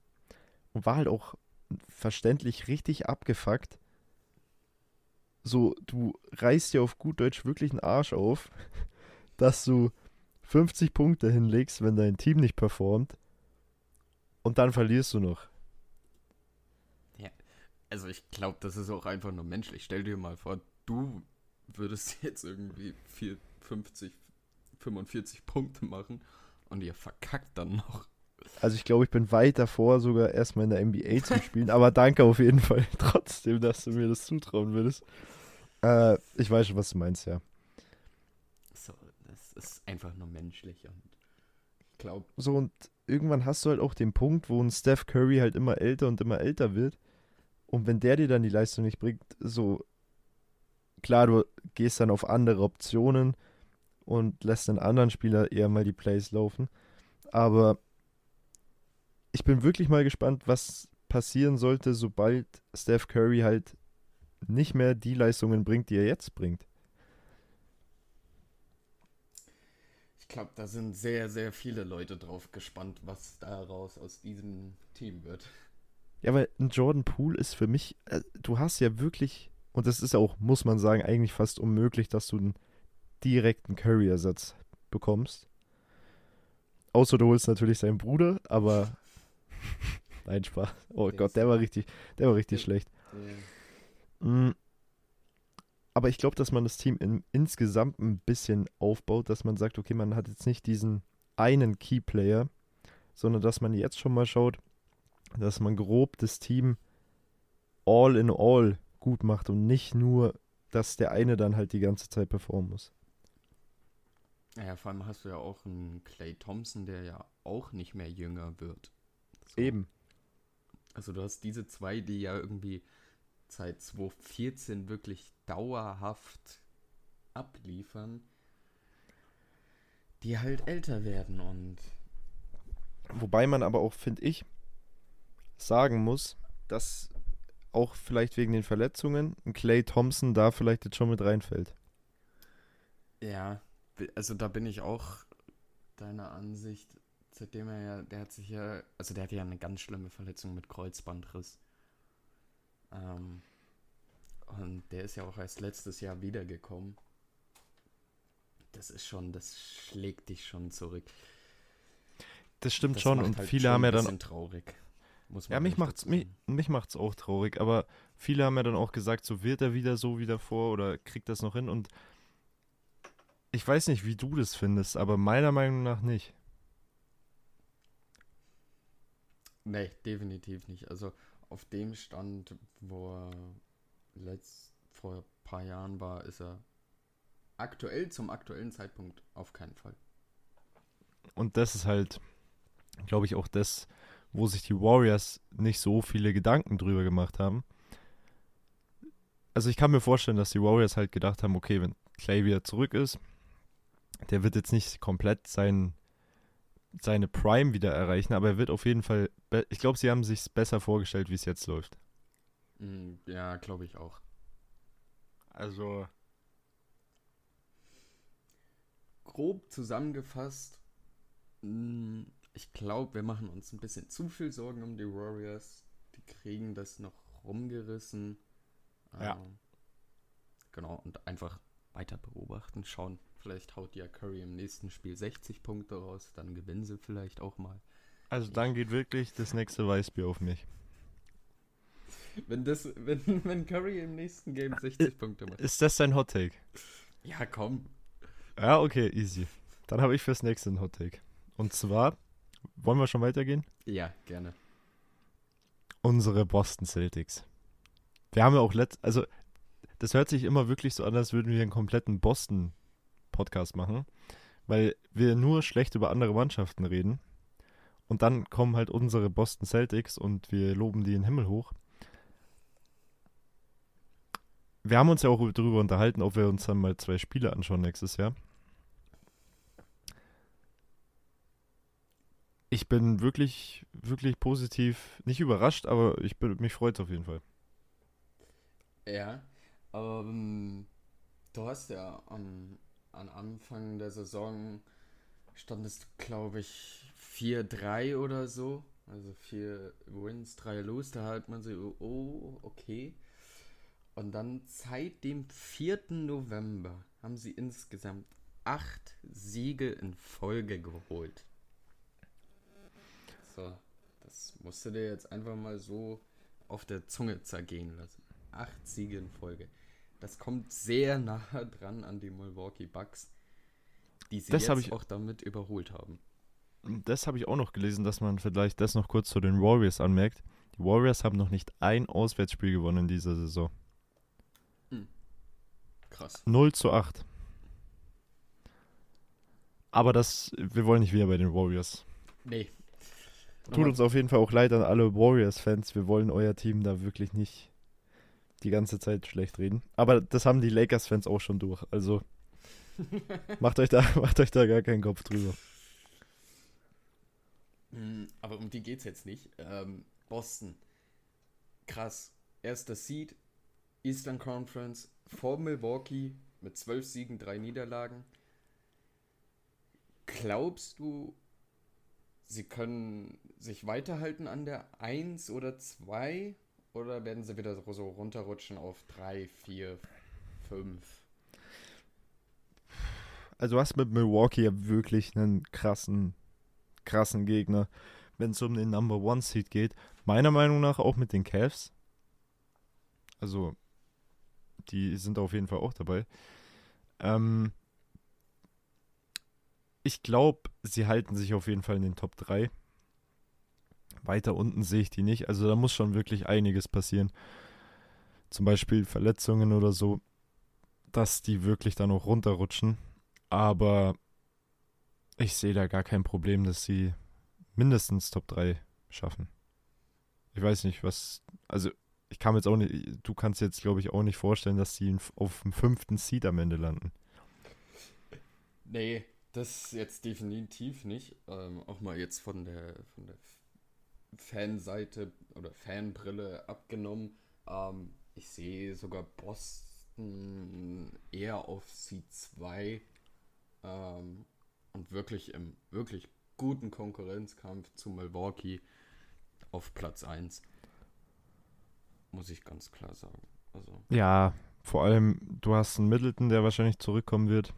und war halt auch verständlich richtig abgefuckt. So, du reißt dir auf gut Deutsch wirklich einen Arsch auf, dass du 50 Punkte hinlegst, wenn dein Team nicht performt und dann verlierst du noch. Also ich glaube, das ist auch einfach nur menschlich. Stell dir mal vor, du würdest jetzt irgendwie 4, 50, 45 Punkte machen und ihr verkackt dann noch. Also ich glaube, ich bin weit davor, sogar erstmal in der NBA zu spielen. aber danke auf jeden Fall trotzdem, dass du mir das zutrauen würdest. Äh, ich weiß schon, was du meinst, ja. So, das ist einfach nur menschlich und ich glaube. So, und irgendwann hast du halt auch den Punkt, wo ein Steph Curry halt immer älter und immer älter wird. Und wenn der dir dann die Leistung nicht bringt, so klar, du gehst dann auf andere Optionen und lässt einen anderen Spieler eher mal die Plays laufen. Aber ich bin wirklich mal gespannt, was passieren sollte, sobald Steph Curry halt nicht mehr die Leistungen bringt, die er jetzt bringt. Ich glaube, da sind sehr, sehr viele Leute drauf gespannt, was daraus aus diesem Team wird. Ja, weil ein Jordan Poole ist für mich, äh, du hast ja wirklich, und das ist auch, muss man sagen, eigentlich fast unmöglich, dass du einen direkten Curry-Ersatz bekommst. Außer du holst natürlich seinen Bruder, aber Nein, Spaß. Oh der Gott, der war richtig, der war richtig der, schlecht. Der. Mm. Aber ich glaube, dass man das Team in, insgesamt ein bisschen aufbaut, dass man sagt, okay, man hat jetzt nicht diesen einen Key-Player, sondern dass man jetzt schon mal schaut, dass man grob das Team all in all gut macht und nicht nur, dass der eine dann halt die ganze Zeit performen muss. Ja, vor allem hast du ja auch einen Clay Thompson, der ja auch nicht mehr jünger wird. So. Eben. Also du hast diese zwei, die ja irgendwie seit 2014 wirklich dauerhaft abliefern, die halt älter werden und. Wobei man aber auch, finde ich, sagen muss, dass auch vielleicht wegen den Verletzungen ein Clay Thompson da vielleicht jetzt schon mit reinfällt. Ja, also da bin ich auch deiner Ansicht seitdem er ja, der hat sich ja, also der hatte ja eine ganz schlimme Verletzung mit Kreuzbandriss. Ähm, und der ist ja auch erst letztes Jahr wiedergekommen. Das ist schon, das schlägt dich schon zurück. Das stimmt das schon und halt viele schon haben ja dann traurig. Ja, mich macht's mich, mich macht's auch traurig, aber viele haben ja dann auch gesagt, so wird er wieder so wie davor oder kriegt das noch hin und ich weiß nicht, wie du das findest, aber meiner Meinung nach nicht. Nee, definitiv nicht. Also auf dem Stand, wo er letzt, vor ein paar Jahren war, ist er aktuell zum aktuellen Zeitpunkt auf keinen Fall. Und das ist halt, glaube ich, auch das, wo sich die Warriors nicht so viele Gedanken drüber gemacht haben. Also ich kann mir vorstellen, dass die Warriors halt gedacht haben, okay, wenn Clay wieder zurück ist, der wird jetzt nicht komplett sein seine Prime wieder erreichen, aber er wird auf jeden Fall. Ich glaube, sie haben sich besser vorgestellt, wie es jetzt läuft. Mm, ja, glaube ich auch. Also. Grob zusammengefasst, mm, ich glaube, wir machen uns ein bisschen zu viel Sorgen um die Warriors. Die kriegen das noch rumgerissen. Ja. Ähm, genau, und einfach weiter beobachten, schauen, Vielleicht haut ja Curry im nächsten Spiel 60 Punkte raus, dann gewinnen sie vielleicht auch mal. Also dann geht wirklich das nächste Weißbier auf mich. Wenn, das, wenn, wenn Curry im nächsten Game 60 äh, Punkte macht. Ist das dein Hot Take? Ja, komm. Ja, okay, easy. Dann habe ich fürs nächste ein Hot Take. Und zwar, wollen wir schon weitergehen? Ja, gerne. Unsere Boston Celtics. Wir haben ja auch letzt, also das hört sich immer wirklich so an, als würden wir einen kompletten Boston Podcast machen, weil wir nur schlecht über andere Mannschaften reden. Und dann kommen halt unsere Boston Celtics und wir loben die in den Himmel hoch. Wir haben uns ja auch darüber unterhalten, ob wir uns dann mal zwei Spiele anschauen nächstes Jahr. Ich bin wirklich, wirklich positiv, nicht überrascht, aber ich bin, mich freut es auf jeden Fall. Ja, ähm, du hast ja am an Anfang der Saison stand es, glaube ich, 4-3 oder so. Also 4 Wins, 3 Los. Da hat man so, oh, okay. Und dann seit dem 4. November haben sie insgesamt 8 Siege in Folge geholt. So, das musst du dir jetzt einfach mal so auf der Zunge zergehen lassen. Acht Siege in Folge. Das kommt sehr nah dran an die Milwaukee Bucks, die sie Das jetzt ich- auch damit überholt haben. Das habe ich auch noch gelesen, dass man vielleicht das noch kurz zu den Warriors anmerkt. Die Warriors haben noch nicht ein Auswärtsspiel gewonnen in dieser Saison. Krass. 0 zu 8. Aber das, wir wollen nicht wieder bei den Warriors. Nee. Tut uns auf jeden Fall auch leid an alle Warriors-Fans. Wir wollen euer Team da wirklich nicht die ganze Zeit schlecht reden. Aber das haben die Lakers-Fans auch schon durch. Also macht euch, da, macht euch da gar keinen Kopf drüber. Mm, Aber um die geht's jetzt nicht. Ähm, Boston. Krass. Erster Seed, Eastern Conference vor Milwaukee mit zwölf Siegen, drei Niederlagen. Glaubst du, sie können sich weiterhalten an der 1 oder 2? Oder werden sie wieder so runterrutschen auf 3, 4, 5? Also du hast mit Milwaukee ja wirklich einen krassen, krassen Gegner, wenn es um den Number One Seed geht. Meiner Meinung nach auch mit den Cavs. Also die sind auf jeden Fall auch dabei. Ähm, ich glaube, sie halten sich auf jeden Fall in den Top 3. Weiter unten sehe ich die nicht. Also da muss schon wirklich einiges passieren. Zum Beispiel Verletzungen oder so, dass die wirklich dann auch runterrutschen. Aber ich sehe da gar kein Problem, dass sie mindestens Top 3 schaffen. Ich weiß nicht, was. Also, ich kann jetzt auch nicht. Du kannst jetzt, glaube ich, auch nicht vorstellen, dass sie auf dem fünften Seed am Ende landen. Nee, das jetzt definitiv nicht. Ähm, auch mal jetzt von der, von der Fanseite oder Fanbrille abgenommen. Ähm, ich sehe sogar Boston eher auf C2 ähm, und wirklich im wirklich guten Konkurrenzkampf zu Milwaukee auf Platz 1. Muss ich ganz klar sagen. Also, Ja, vor allem, du hast einen Middleton, der wahrscheinlich zurückkommen wird.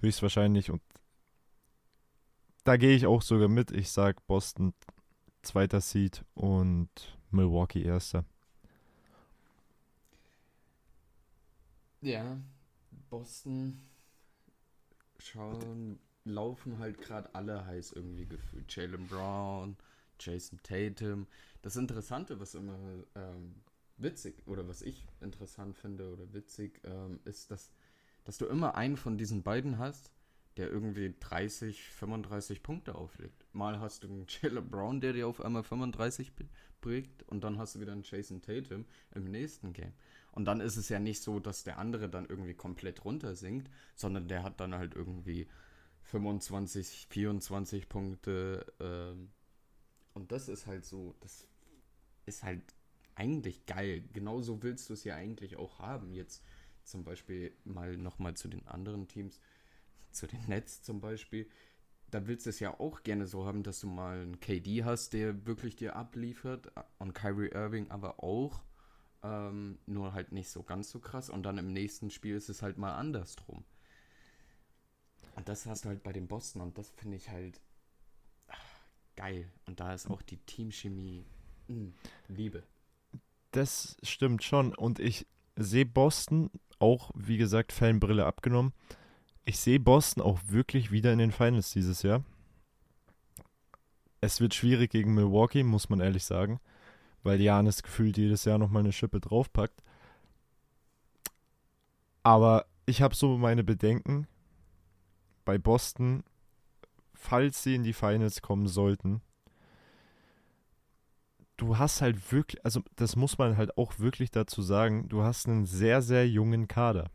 Höchstwahrscheinlich. Und da gehe ich auch sogar mit. Ich sag Boston zweiter Seed und Milwaukee erster. Ja, Boston schauen, laufen halt gerade alle heiß irgendwie gefühlt. Jalen Brown, Jason Tatum. Das Interessante, was immer ähm, witzig oder was ich interessant finde oder witzig, ähm, ist, dass, dass du immer einen von diesen beiden hast, der irgendwie 30, 35 Punkte auflegt. Mal hast du einen Jalen Brown, der dir auf einmal 35 b- bringt und dann hast du wieder einen Jason Tatum im nächsten Game. Und dann ist es ja nicht so, dass der andere dann irgendwie komplett runtersinkt, sondern der hat dann halt irgendwie 25, 24 Punkte. Ähm, und das ist halt so, das ist halt eigentlich geil. Genauso willst du es ja eigentlich auch haben. Jetzt zum Beispiel mal nochmal zu den anderen Teams, zu den Nets zum Beispiel. Da willst du es ja auch gerne so haben, dass du mal einen KD hast, der wirklich dir abliefert und Kyrie Irving aber auch. Ähm, nur halt nicht so ganz so krass. Und dann im nächsten Spiel ist es halt mal andersrum. Und das hast du halt bei den Boston und das finde ich halt ach, geil. Und da ist auch die Teamchemie mh, Liebe. Das stimmt schon. Und ich sehe Boston auch, wie gesagt, Fanbrille abgenommen. Ich sehe Boston auch wirklich wieder in den Finals dieses Jahr. Es wird schwierig gegen Milwaukee, muss man ehrlich sagen, weil Janis gefühlt jedes Jahr nochmal eine Schippe draufpackt. Aber ich habe so meine Bedenken bei Boston, falls sie in die Finals kommen sollten. Du hast halt wirklich, also das muss man halt auch wirklich dazu sagen, du hast einen sehr, sehr jungen Kader.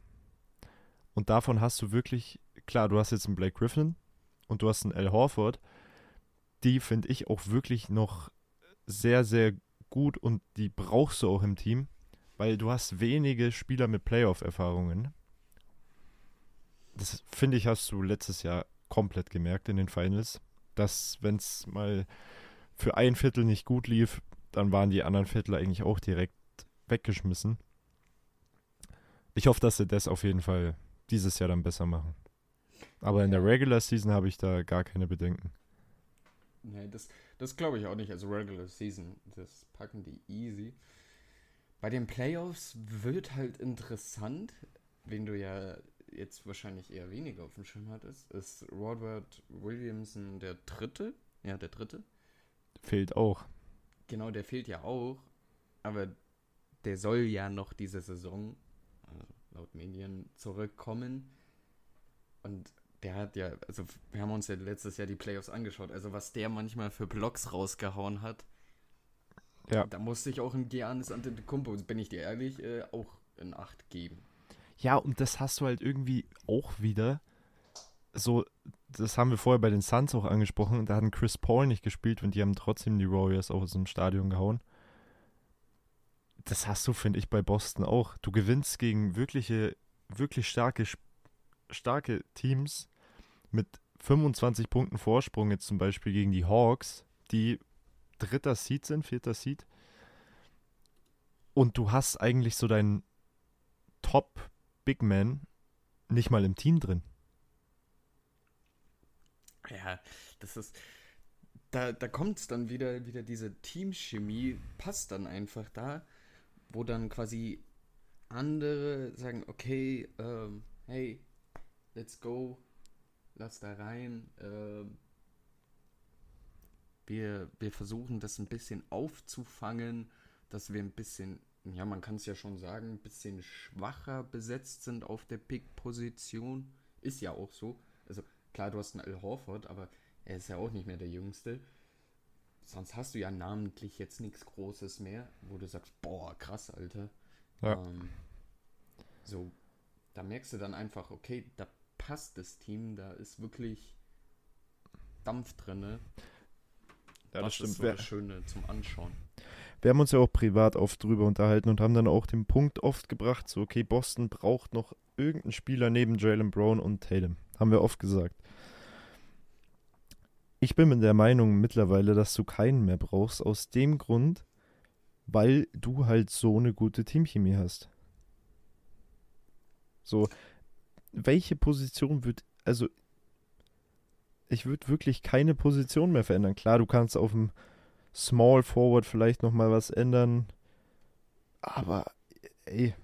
Und davon hast du wirklich, klar, du hast jetzt einen Blake Griffin und du hast einen Al Horford. Die finde ich auch wirklich noch sehr, sehr gut und die brauchst du auch im Team, weil du hast wenige Spieler mit Playoff-Erfahrungen. Das finde ich, hast du letztes Jahr komplett gemerkt in den Finals, dass wenn es mal für ein Viertel nicht gut lief, dann waren die anderen Viertel eigentlich auch direkt weggeschmissen. Ich hoffe, dass sie das auf jeden Fall dieses Jahr dann besser machen. Aber in der Regular Season habe ich da gar keine Bedenken. Nee, das, das glaube ich auch nicht. Also Regular Season, das packen die easy. Bei den Playoffs wird halt interessant, wen du ja jetzt wahrscheinlich eher weniger auf dem Schirm hattest, ist Robert Williamson der Dritte. Ja, der Dritte. Fehlt auch. Genau, der fehlt ja auch. Aber der soll ja noch diese Saison, also laut Medien, zurückkommen. Und der hat ja, also wir haben uns ja letztes Jahr die Playoffs angeschaut, also was der manchmal für Blocks rausgehauen hat. Ja. Da musste ich auch ein Giannis Antetokounmpo, bin ich dir ehrlich, äh, auch in Acht geben. Ja, und das hast du halt irgendwie auch wieder so, das haben wir vorher bei den Suns auch angesprochen, da hatten Chris Paul nicht gespielt und die haben trotzdem die Warriors aus dem Stadion gehauen. Das hast du, finde ich, bei Boston auch. Du gewinnst gegen wirkliche, wirklich starke, starke Teams mit 25 Punkten Vorsprung, jetzt zum Beispiel gegen die Hawks, die dritter Seed sind, vierter Seed. Und du hast eigentlich so deinen Top Big Man nicht mal im Team drin. Ja, das ist. Da, da kommt es dann wieder, wieder diese Teamchemie, passt dann einfach da, wo dann quasi andere sagen, okay, ähm, hey, let's go, lass da rein. Ähm, wir, wir versuchen das ein bisschen aufzufangen, dass wir ein bisschen, ja, man kann es ja schon sagen, ein bisschen schwacher besetzt sind auf der Pick-Position. Ist ja auch so. Klar, du hast einen Al Horford, aber er ist ja auch nicht mehr der Jüngste. Sonst hast du ja namentlich jetzt nichts Großes mehr, wo du sagst, boah, krass, Alter. Ja. Ähm, so, da merkst du dann einfach, okay, da passt das Team, da ist wirklich Dampf drin. Ja, das, das stimmt. Ist so das Schöne zum Anschauen. Wir haben uns ja auch privat oft drüber unterhalten und haben dann auch den Punkt oft gebracht, so okay, Boston braucht noch irgendeinen Spieler neben Jalen Brown und Tatum. Haben wir oft gesagt. Ich bin der Meinung mittlerweile, dass du keinen mehr brauchst, aus dem Grund, weil du halt so eine gute Teamchemie hast. So, welche Position wird, also ich würde wirklich keine Position mehr verändern. Klar, du kannst auf dem Small Forward vielleicht nochmal was ändern, aber ey,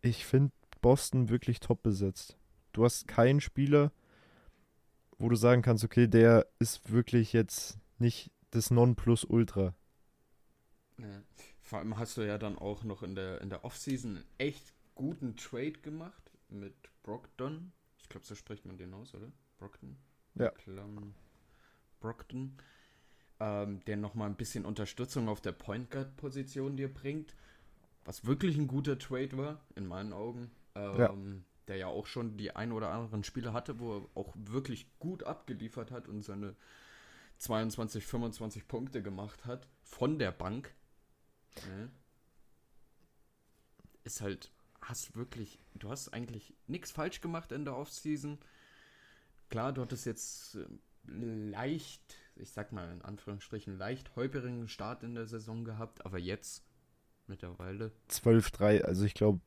ich finde Boston wirklich top besetzt. Du hast keinen Spieler, wo du sagen kannst, okay, der ist wirklich jetzt nicht das Nonplusultra. Ja. Vor allem hast du ja dann auch noch in der, in der Offseason einen echt guten Trade gemacht mit Brockton. Ich glaube, so spricht man den aus, oder? Brockton? Ja. Brockton. Ähm, der nochmal ein bisschen Unterstützung auf der Point Guard Position dir bringt. Was wirklich ein guter Trade war, in meinen Augen. Ähm, ja. Der ja auch schon die ein oder anderen Spiele hatte, wo er auch wirklich gut abgeliefert hat und seine 22, 25 Punkte gemacht hat. Von der Bank. Ja. Ist halt hast wirklich, du hast eigentlich nichts falsch gemacht in der Offseason. Klar, du hattest jetzt äh, leicht, ich sag mal in Anführungsstrichen, leicht holperigen Start in der Saison gehabt, aber jetzt mittlerweile. 12-3, also ich glaube,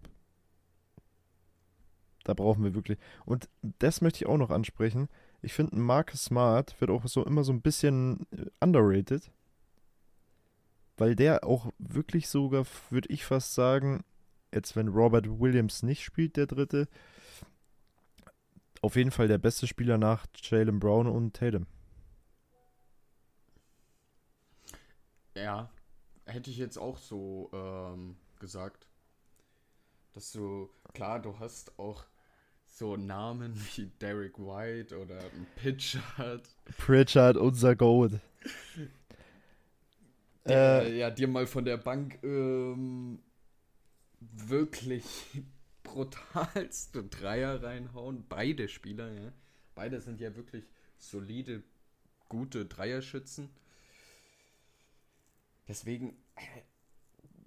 da brauchen wir wirklich. Und das möchte ich auch noch ansprechen. Ich finde, Marcus Smart wird auch so immer so ein bisschen äh, underrated. Weil der auch wirklich sogar, würde ich fast sagen, jetzt wenn Robert Williams nicht spielt, der dritte, auf jeden Fall der beste Spieler nach Jalen Brown und Tatum. Ja, hätte ich jetzt auch so ähm, gesagt. Dass du, klar, du hast auch so Namen wie Derek White oder Pritchard. Pritchard, unser Gold. Der, äh, ja, dir mal von der Bank ähm, wirklich brutalste Dreier reinhauen. Beide Spieler, ja. Beide sind ja wirklich solide, gute Dreierschützen. Deswegen, äh,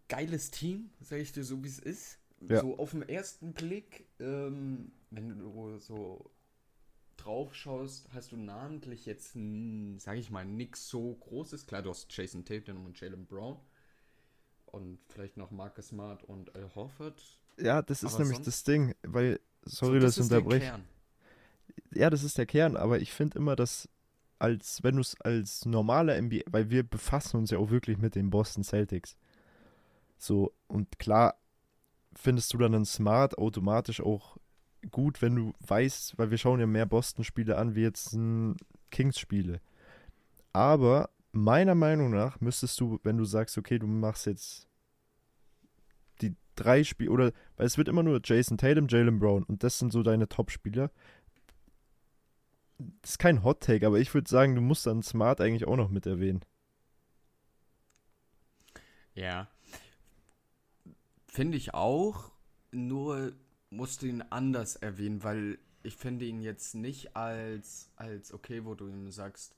geiles Team, sag ich dir so, wie es ist. Ja. So auf den ersten Blick, ähm, wenn du so drauf schaust, hast du namentlich jetzt, sag ich mal, nichts so Großes. Klar, du hast Jason Tatum und Jalen Brown und vielleicht noch Marcus Smart und Al Horford. Ja, das ist aber nämlich das Ding, weil, sorry, so, das, das unterbreche. Ja, das ist der Kern, aber ich finde immer, dass als, wenn du es als normaler NBA, weil wir befassen uns ja auch wirklich mit den Boston Celtics. So, und klar findest du dann einen Smart automatisch auch gut, wenn du weißt, weil wir schauen ja mehr Boston-Spiele an, wie jetzt ein Kings-Spiele. Aber meiner Meinung nach müsstest du, wenn du sagst, okay, du machst jetzt die drei Spiele, oder, weil es wird immer nur Jason Tatum, Jalen Brown und das sind so deine Top-Spieler. Das ist kein Hot-Take, aber ich würde sagen, du musst dann Smart eigentlich auch noch mit erwähnen. Ja. Finde ich auch, nur musst du ihn anders erwähnen, weil ich finde ihn jetzt nicht als, als okay, wo du ihm sagst,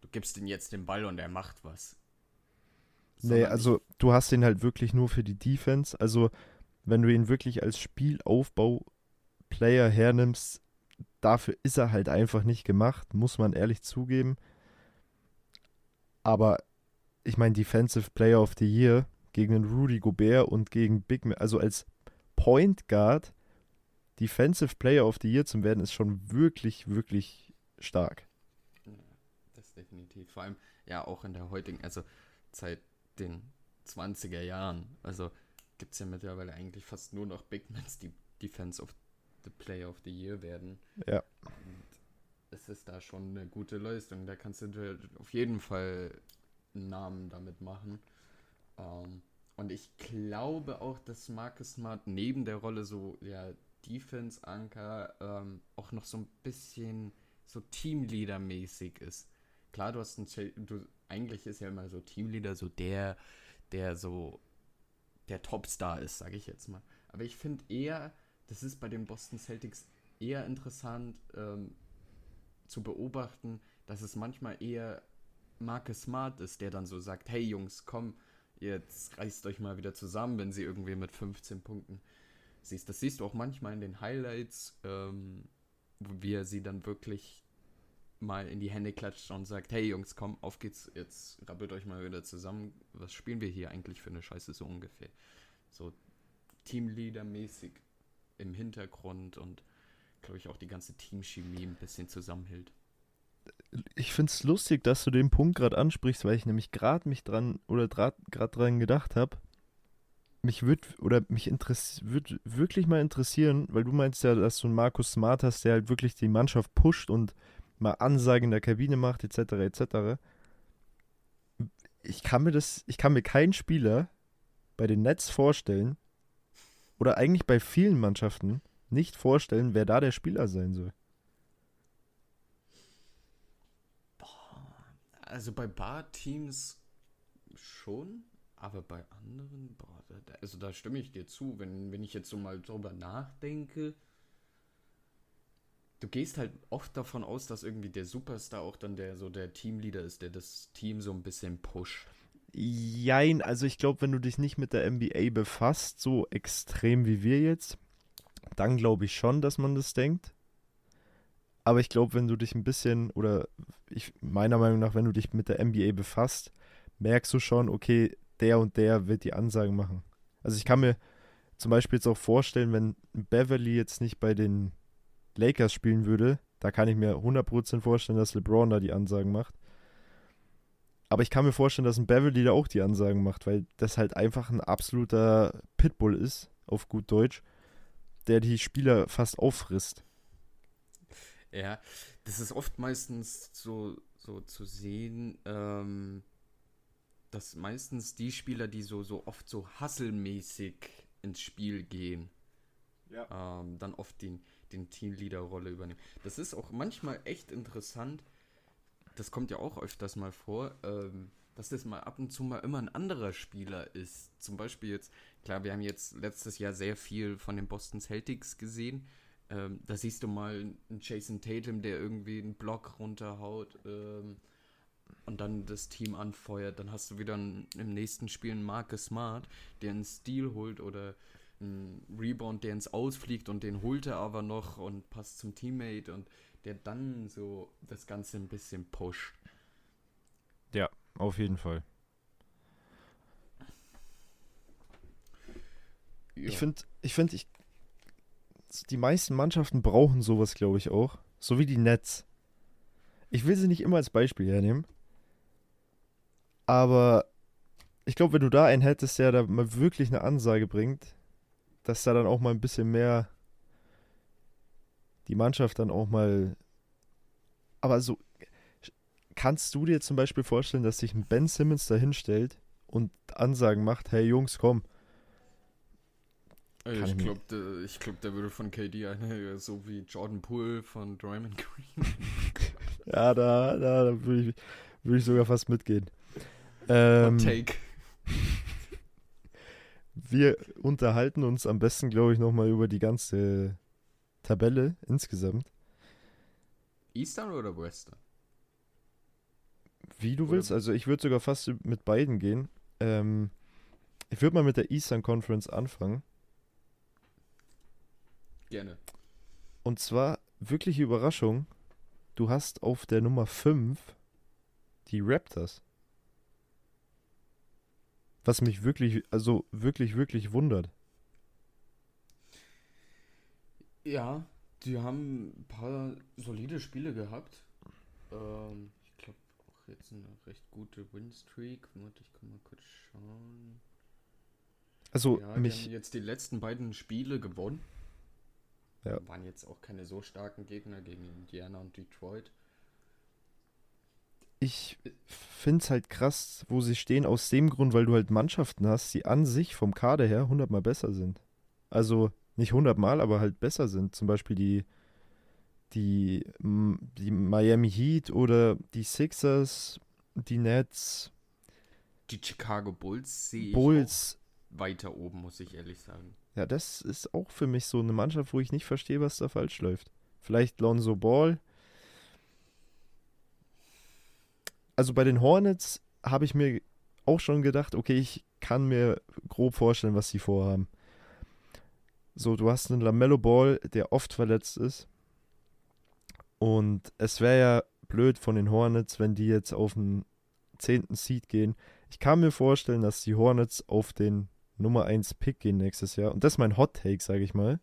du gibst ihm jetzt den Ball und er macht was. Nee, also du hast ihn halt wirklich nur für die Defense. Also wenn du ihn wirklich als Spielaufbau-Player hernimmst, dafür ist er halt einfach nicht gemacht, muss man ehrlich zugeben. Aber ich meine, Defensive Player of the Year gegen den Rudy Gobert und gegen Big Man, also als Point Guard Defensive Player of the Year zu werden, ist schon wirklich, wirklich stark. Ja, das definitiv. Vor allem ja auch in der heutigen, also seit den 20er Jahren. Also gibt es ja mittlerweile eigentlich fast nur noch Big Mans, die Defense of the Player of the Year werden. Ja. Und es ist da schon eine gute Leistung. Da kannst du auf jeden Fall einen Namen damit machen. Ähm, und ich glaube auch, dass Marcus Smart neben der Rolle so ja, Defense-Anker ähm, auch noch so ein bisschen so Teamleader-mäßig ist. Klar, du hast einen, du, eigentlich ist ja immer so Teamleader so der, der so der Topstar ist, sage ich jetzt mal. Aber ich finde eher, das ist bei den Boston Celtics eher interessant ähm, zu beobachten, dass es manchmal eher Marcus Smart ist, der dann so sagt, hey Jungs, komm, jetzt reißt euch mal wieder zusammen, wenn sie irgendwie mit 15 Punkten siehst. Das siehst du auch manchmal in den Highlights, ähm, wie er sie dann wirklich mal in die Hände klatscht und sagt, hey Jungs, komm, auf geht's, jetzt rappelt euch mal wieder zusammen. Was spielen wir hier eigentlich für eine Scheiße so ungefähr? So Teamleader-mäßig im Hintergrund und glaube ich auch die ganze Teamchemie ein bisschen zusammenhält. Ich finde es lustig, dass du den Punkt gerade ansprichst, weil ich nämlich gerade mich dran oder gerade dran gedacht habe, mich würde oder mich würde wirklich mal interessieren, weil du meinst ja, dass du einen Markus Smart hast, der halt wirklich die Mannschaft pusht und mal Ansagen in der Kabine macht, etc. etc. Ich kann mir das, ich kann mir keinen Spieler bei den Nets vorstellen, oder eigentlich bei vielen Mannschaften nicht vorstellen, wer da der Spieler sein soll. Also bei Bar-Teams schon, aber bei anderen, boah, da, also da stimme ich dir zu, wenn, wenn ich jetzt so mal drüber nachdenke. Du gehst halt oft davon aus, dass irgendwie der Superstar auch dann der so der Teamleader ist, der das Team so ein bisschen pusht. Jein, also ich glaube, wenn du dich nicht mit der NBA befasst, so extrem wie wir jetzt, dann glaube ich schon, dass man das denkt. Aber ich glaube, wenn du dich ein bisschen, oder ich, meiner Meinung nach, wenn du dich mit der NBA befasst, merkst du schon, okay, der und der wird die Ansagen machen. Also ich kann mir zum Beispiel jetzt auch vorstellen, wenn Beverly jetzt nicht bei den Lakers spielen würde, da kann ich mir 100% vorstellen, dass LeBron da die Ansagen macht. Aber ich kann mir vorstellen, dass ein Beverly da auch die Ansagen macht, weil das halt einfach ein absoluter Pitbull ist, auf gut Deutsch, der die Spieler fast auffrisst. Ja, das ist oft meistens so, so zu sehen, ähm, dass meistens die Spieler, die so, so oft so hasselmäßig ins Spiel gehen, ja. ähm, dann oft den, den Teamleader-Rolle übernehmen. Das ist auch manchmal echt interessant. Das kommt ja auch öfters mal vor, ähm, dass das mal ab und zu mal immer ein anderer Spieler ist. Zum Beispiel jetzt, klar, wir haben jetzt letztes Jahr sehr viel von den Boston Celtics gesehen. Ähm, da siehst du mal einen Jason Tatum, der irgendwie einen Block runterhaut ähm, und dann das Team anfeuert. Dann hast du wieder einen, im nächsten Spiel einen Marcus Smart, der einen Steal holt oder einen Rebound, der ins Ausfliegt und den holt er aber noch und passt zum Teammate und der dann so das Ganze ein bisschen pusht. Ja, auf jeden Fall. Ja. Ich finde, ich finde, ich, die meisten Mannschaften brauchen sowas, glaube ich, auch. So wie die Nets. ich will sie nicht immer als Beispiel hernehmen, aber ich glaube, wenn du da einen hättest, der da mal wirklich eine Ansage bringt, dass da dann auch mal ein bisschen mehr die Mannschaft dann auch mal. Aber so, kannst du dir zum Beispiel vorstellen, dass sich ein Ben Simmons da hinstellt und Ansagen macht, hey Jungs, komm. Kann ich glaube, der, ich glaub, der würde von KD eine, so wie Jordan Poole von Draymond Green. ja, da, da, da würde ich, würd ich sogar fast mitgehen. Ähm, Take. Wir unterhalten uns am besten, glaube ich, nochmal über die ganze Tabelle insgesamt. Eastern oder Western? Wie du oder willst. Also ich würde sogar fast mit beiden gehen. Ähm, ich würde mal mit der Eastern Conference anfangen. Gerne. Und zwar wirkliche Überraschung. Du hast auf der Nummer 5 die Raptors. Was mich wirklich, also wirklich, wirklich wundert. Ja, die haben ein paar solide Spiele gehabt. Ähm, ich glaube auch jetzt eine recht gute Win-Streak. Warte, ich kann mal kurz schauen. Also ja, mich. Die haben jetzt die letzten beiden Spiele gewonnen. Ja. Waren jetzt auch keine so starken Gegner gegen Indiana und Detroit ich finde es halt krass, wo sie stehen, aus dem Grund, weil du halt Mannschaften hast, die an sich vom Kader her hundertmal besser sind. Also nicht hundertmal, aber halt besser sind. Zum Beispiel die, die, die Miami Heat oder die Sixers, die Nets. Die Chicago Bulls sehe Bulls. Weiter oben, muss ich ehrlich sagen. Ja, das ist auch für mich so eine Mannschaft, wo ich nicht verstehe, was da falsch läuft. Vielleicht Lonzo Ball, also bei den Hornets habe ich mir auch schon gedacht, okay, ich kann mir grob vorstellen, was sie vorhaben. So, du hast einen Lamello Ball, der oft verletzt ist. Und es wäre ja blöd von den Hornets, wenn die jetzt auf den 10. Seed gehen. Ich kann mir vorstellen, dass die Hornets auf den Nummer 1 Pick gehen nächstes Jahr. Und das ist mein Hot Take, sage ich mal.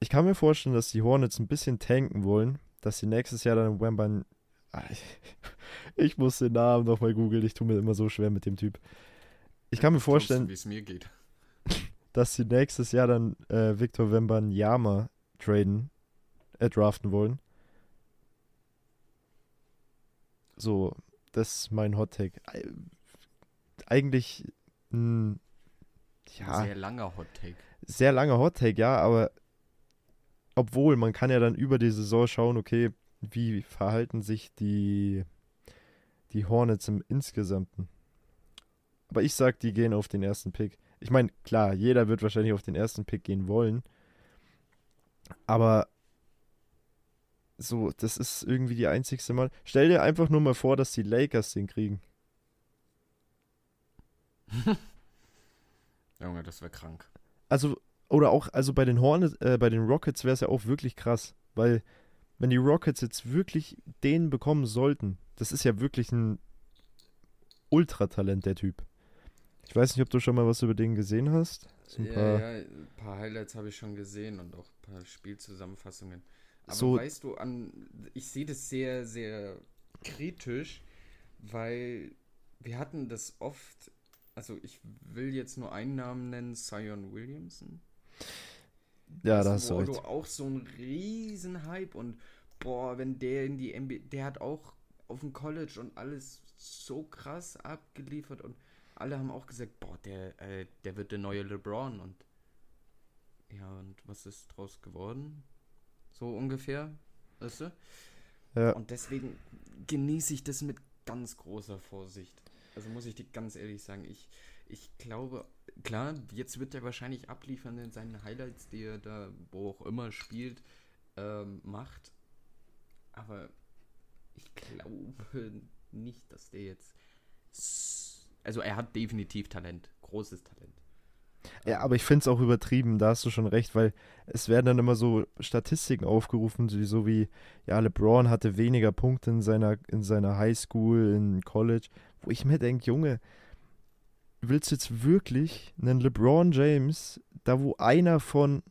Ich kann mir vorstellen, dass die Hornets ein bisschen tanken wollen, dass sie nächstes Jahr dann Wemban ich muss den Namen nochmal googeln. Ich tue mir immer so schwer mit dem Typ. Ich kann mir vorstellen, wie es mir geht. dass sie nächstes Jahr dann äh, Victor Wembanyama traden, äh, draften wollen. So, das ist mein Hot Take. Eigentlich ein ja, sehr langer Hot Take. Sehr langer Hot Take, ja, aber obwohl man kann ja dann über die Saison schauen, okay, wie verhalten sich die, die Hornets im Insgesamten? Aber ich sag, die gehen auf den ersten Pick. Ich meine, klar, jeder wird wahrscheinlich auf den ersten Pick gehen wollen. Aber so, das ist irgendwie die einzigste Mal. Stell dir einfach nur mal vor, dass die Lakers den kriegen. Junge, das wäre krank. Also, oder auch, also bei den Hornets, äh, bei den Rockets wäre es ja auch wirklich krass, weil wenn die Rockets jetzt wirklich den bekommen sollten, das ist ja wirklich ein Ultratalent, der Typ. Ich weiß nicht, ob du schon mal was über den gesehen hast. Ein, ja, paar ja, ein paar Highlights habe ich schon gesehen und auch ein paar Spielzusammenfassungen. Aber so, weißt du, an, ich sehe das sehr, sehr kritisch, weil wir hatten das oft, also ich will jetzt nur einen Namen nennen, Sion Williamson. Ja, das hast du recht. auch so ein riesen Hype und boah, wenn der in die NBA, der hat auch auf dem College und alles so krass abgeliefert und alle haben auch gesagt, boah, der, äh, der wird der neue LeBron und ja, und was ist draus geworden? So ungefähr, weißt du? Ja. Und deswegen genieße ich das mit ganz großer Vorsicht. Also muss ich dir ganz ehrlich sagen, ich, ich glaube, klar, jetzt wird er wahrscheinlich abliefern in seinen Highlights, die er da, wo auch immer spielt, ähm, macht. Aber ich glaube nicht, dass der jetzt. Also er hat definitiv Talent, großes Talent. Ja, aber ich finde es auch übertrieben, da hast du schon recht, weil es werden dann immer so Statistiken aufgerufen, so wie, ja, LeBron hatte weniger Punkte in seiner, in seiner Highschool, in College, wo ich mir denke, Junge, willst du jetzt wirklich einen LeBron James, da wo einer von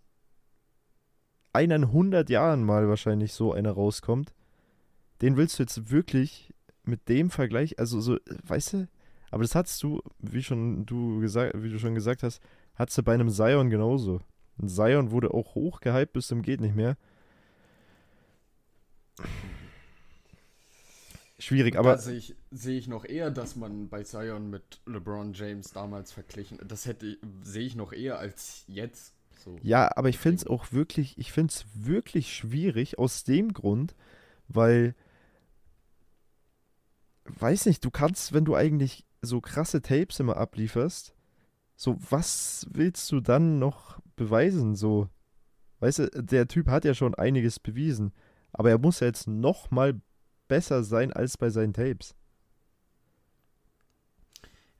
einer in 100 Jahren mal wahrscheinlich so einer rauskommt, den willst du jetzt wirklich mit dem Vergleich, also so, weißt du, aber das hattest du, wie schon du gesagt, wie du schon gesagt hast, hattest du bei einem Zion genauso. Ein Zion wurde auch hochgehypt bis zum geht nicht mehr. Schwierig, aber Da sehe ich, sehe ich noch eher, dass man bei Zion mit LeBron James damals verglichen. Das hätte sehe ich noch eher als jetzt. So. Ja, aber ich finde es auch wirklich, ich finde es wirklich schwierig aus dem Grund, weil, weiß nicht, du kannst, wenn du eigentlich so krasse Tapes immer ablieferst, so was willst du dann noch beweisen? So, weißt du, der Typ hat ja schon einiges bewiesen, aber er muss ja jetzt noch mal besser sein als bei seinen Tapes.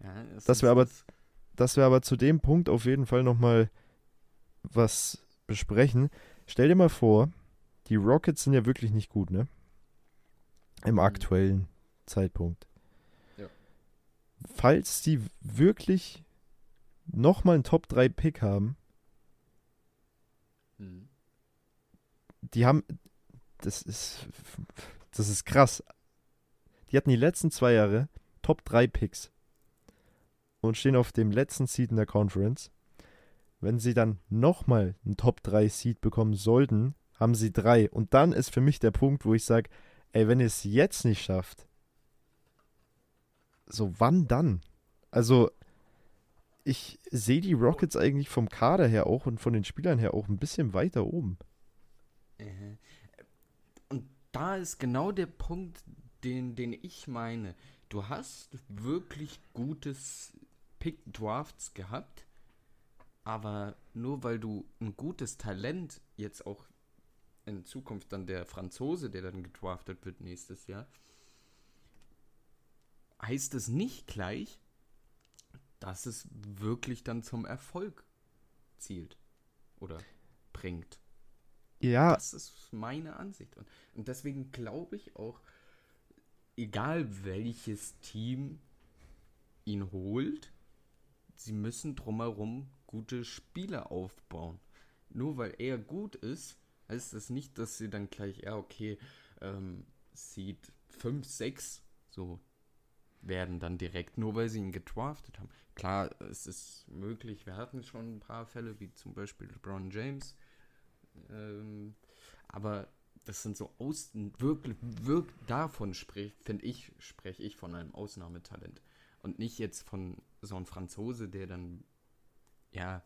Ja, Das ist- wär aber- dass wir aber zu dem Punkt auf jeden Fall nochmal was besprechen. Stell dir mal vor, die Rockets sind ja wirklich nicht gut, ne? Im Mhm. aktuellen Zeitpunkt. Ja. Falls die wirklich nochmal einen Top 3 Pick haben, Hm. die haben, das ist, das ist krass. Die hatten die letzten zwei Jahre Top 3 Picks und stehen auf dem letzten Seed in der Conference. Wenn sie dann nochmal einen Top 3 Seed bekommen sollten, haben sie drei. Und dann ist für mich der Punkt, wo ich sage, ey, wenn ihr es jetzt nicht schafft, so wann dann? Also, ich sehe die Rockets eigentlich vom Kader her auch und von den Spielern her auch ein bisschen weiter oben. Da ist genau der Punkt, den, den ich meine. Du hast wirklich gutes Pick-Drafts gehabt, aber nur weil du ein gutes Talent jetzt auch in Zukunft dann der Franzose, der dann gedraftet wird nächstes Jahr, heißt es nicht gleich, dass es wirklich dann zum Erfolg zielt oder bringt. Ja, Das ist meine Ansicht. Und, und deswegen glaube ich auch, egal welches Team ihn holt, sie müssen drumherum gute Spiele aufbauen. Nur weil er gut ist, heißt das nicht, dass sie dann gleich, ja, okay, ähm, sieht 5, 6 so werden dann direkt, nur weil sie ihn gedraftet haben. Klar, es ist möglich, wir hatten schon ein paar Fälle, wie zum Beispiel LeBron James, ähm, aber das sind so aus wirklich, wirklich davon spricht, finde ich, spreche ich von einem Ausnahmetalent. Und nicht jetzt von so einem Franzose, der dann, ja,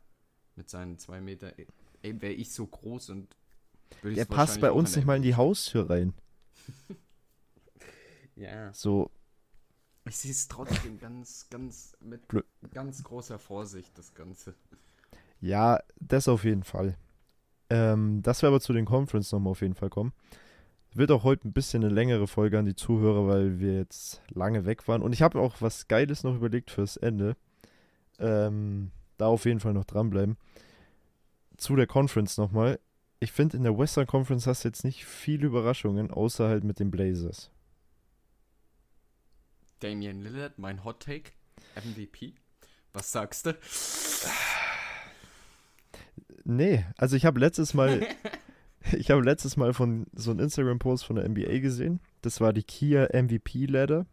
mit seinen zwei Meter, ey, wäre ich so groß und würde der ich's passt bei uns nicht mal in die Haustür rein. Ja, So, ich sehe es trotzdem ganz, ganz mit Blö- ganz großer Vorsicht, das Ganze. ja, das auf jeden Fall. Ähm, dass wir aber zu den Conference nochmal auf jeden Fall kommen. Wird auch heute ein bisschen eine längere Folge an die Zuhörer, weil wir jetzt lange weg waren. Und ich habe auch was Geiles noch überlegt fürs Ende. Ähm, da auf jeden Fall noch dranbleiben. Zu der Conference nochmal. Ich finde, in der Western Conference hast du jetzt nicht viele Überraschungen, außer halt mit den Blazers. Damian Lillard, mein Hot Take, MVP. Was sagst du? Nee, also ich habe letztes Mal, ich habe letztes Mal von so einem Instagram-Post von der NBA gesehen. Das war die Kia MVP-Ladder.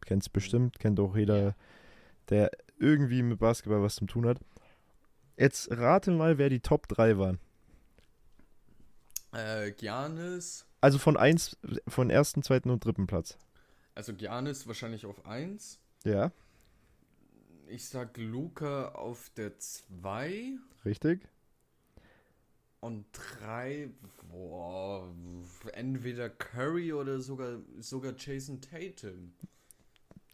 Kennst bestimmt, kennt auch jeder, der irgendwie mit Basketball was zu tun hat. Jetzt rate mal, wer die Top 3 waren. Äh, Giannis. Also von eins, von ersten, zweiten und dritten Platz. Also Giannis wahrscheinlich auf 1. Ja, Ich sag Luca auf der 2. richtig? Und 3, boah, entweder Curry oder sogar, sogar Jason Tatum.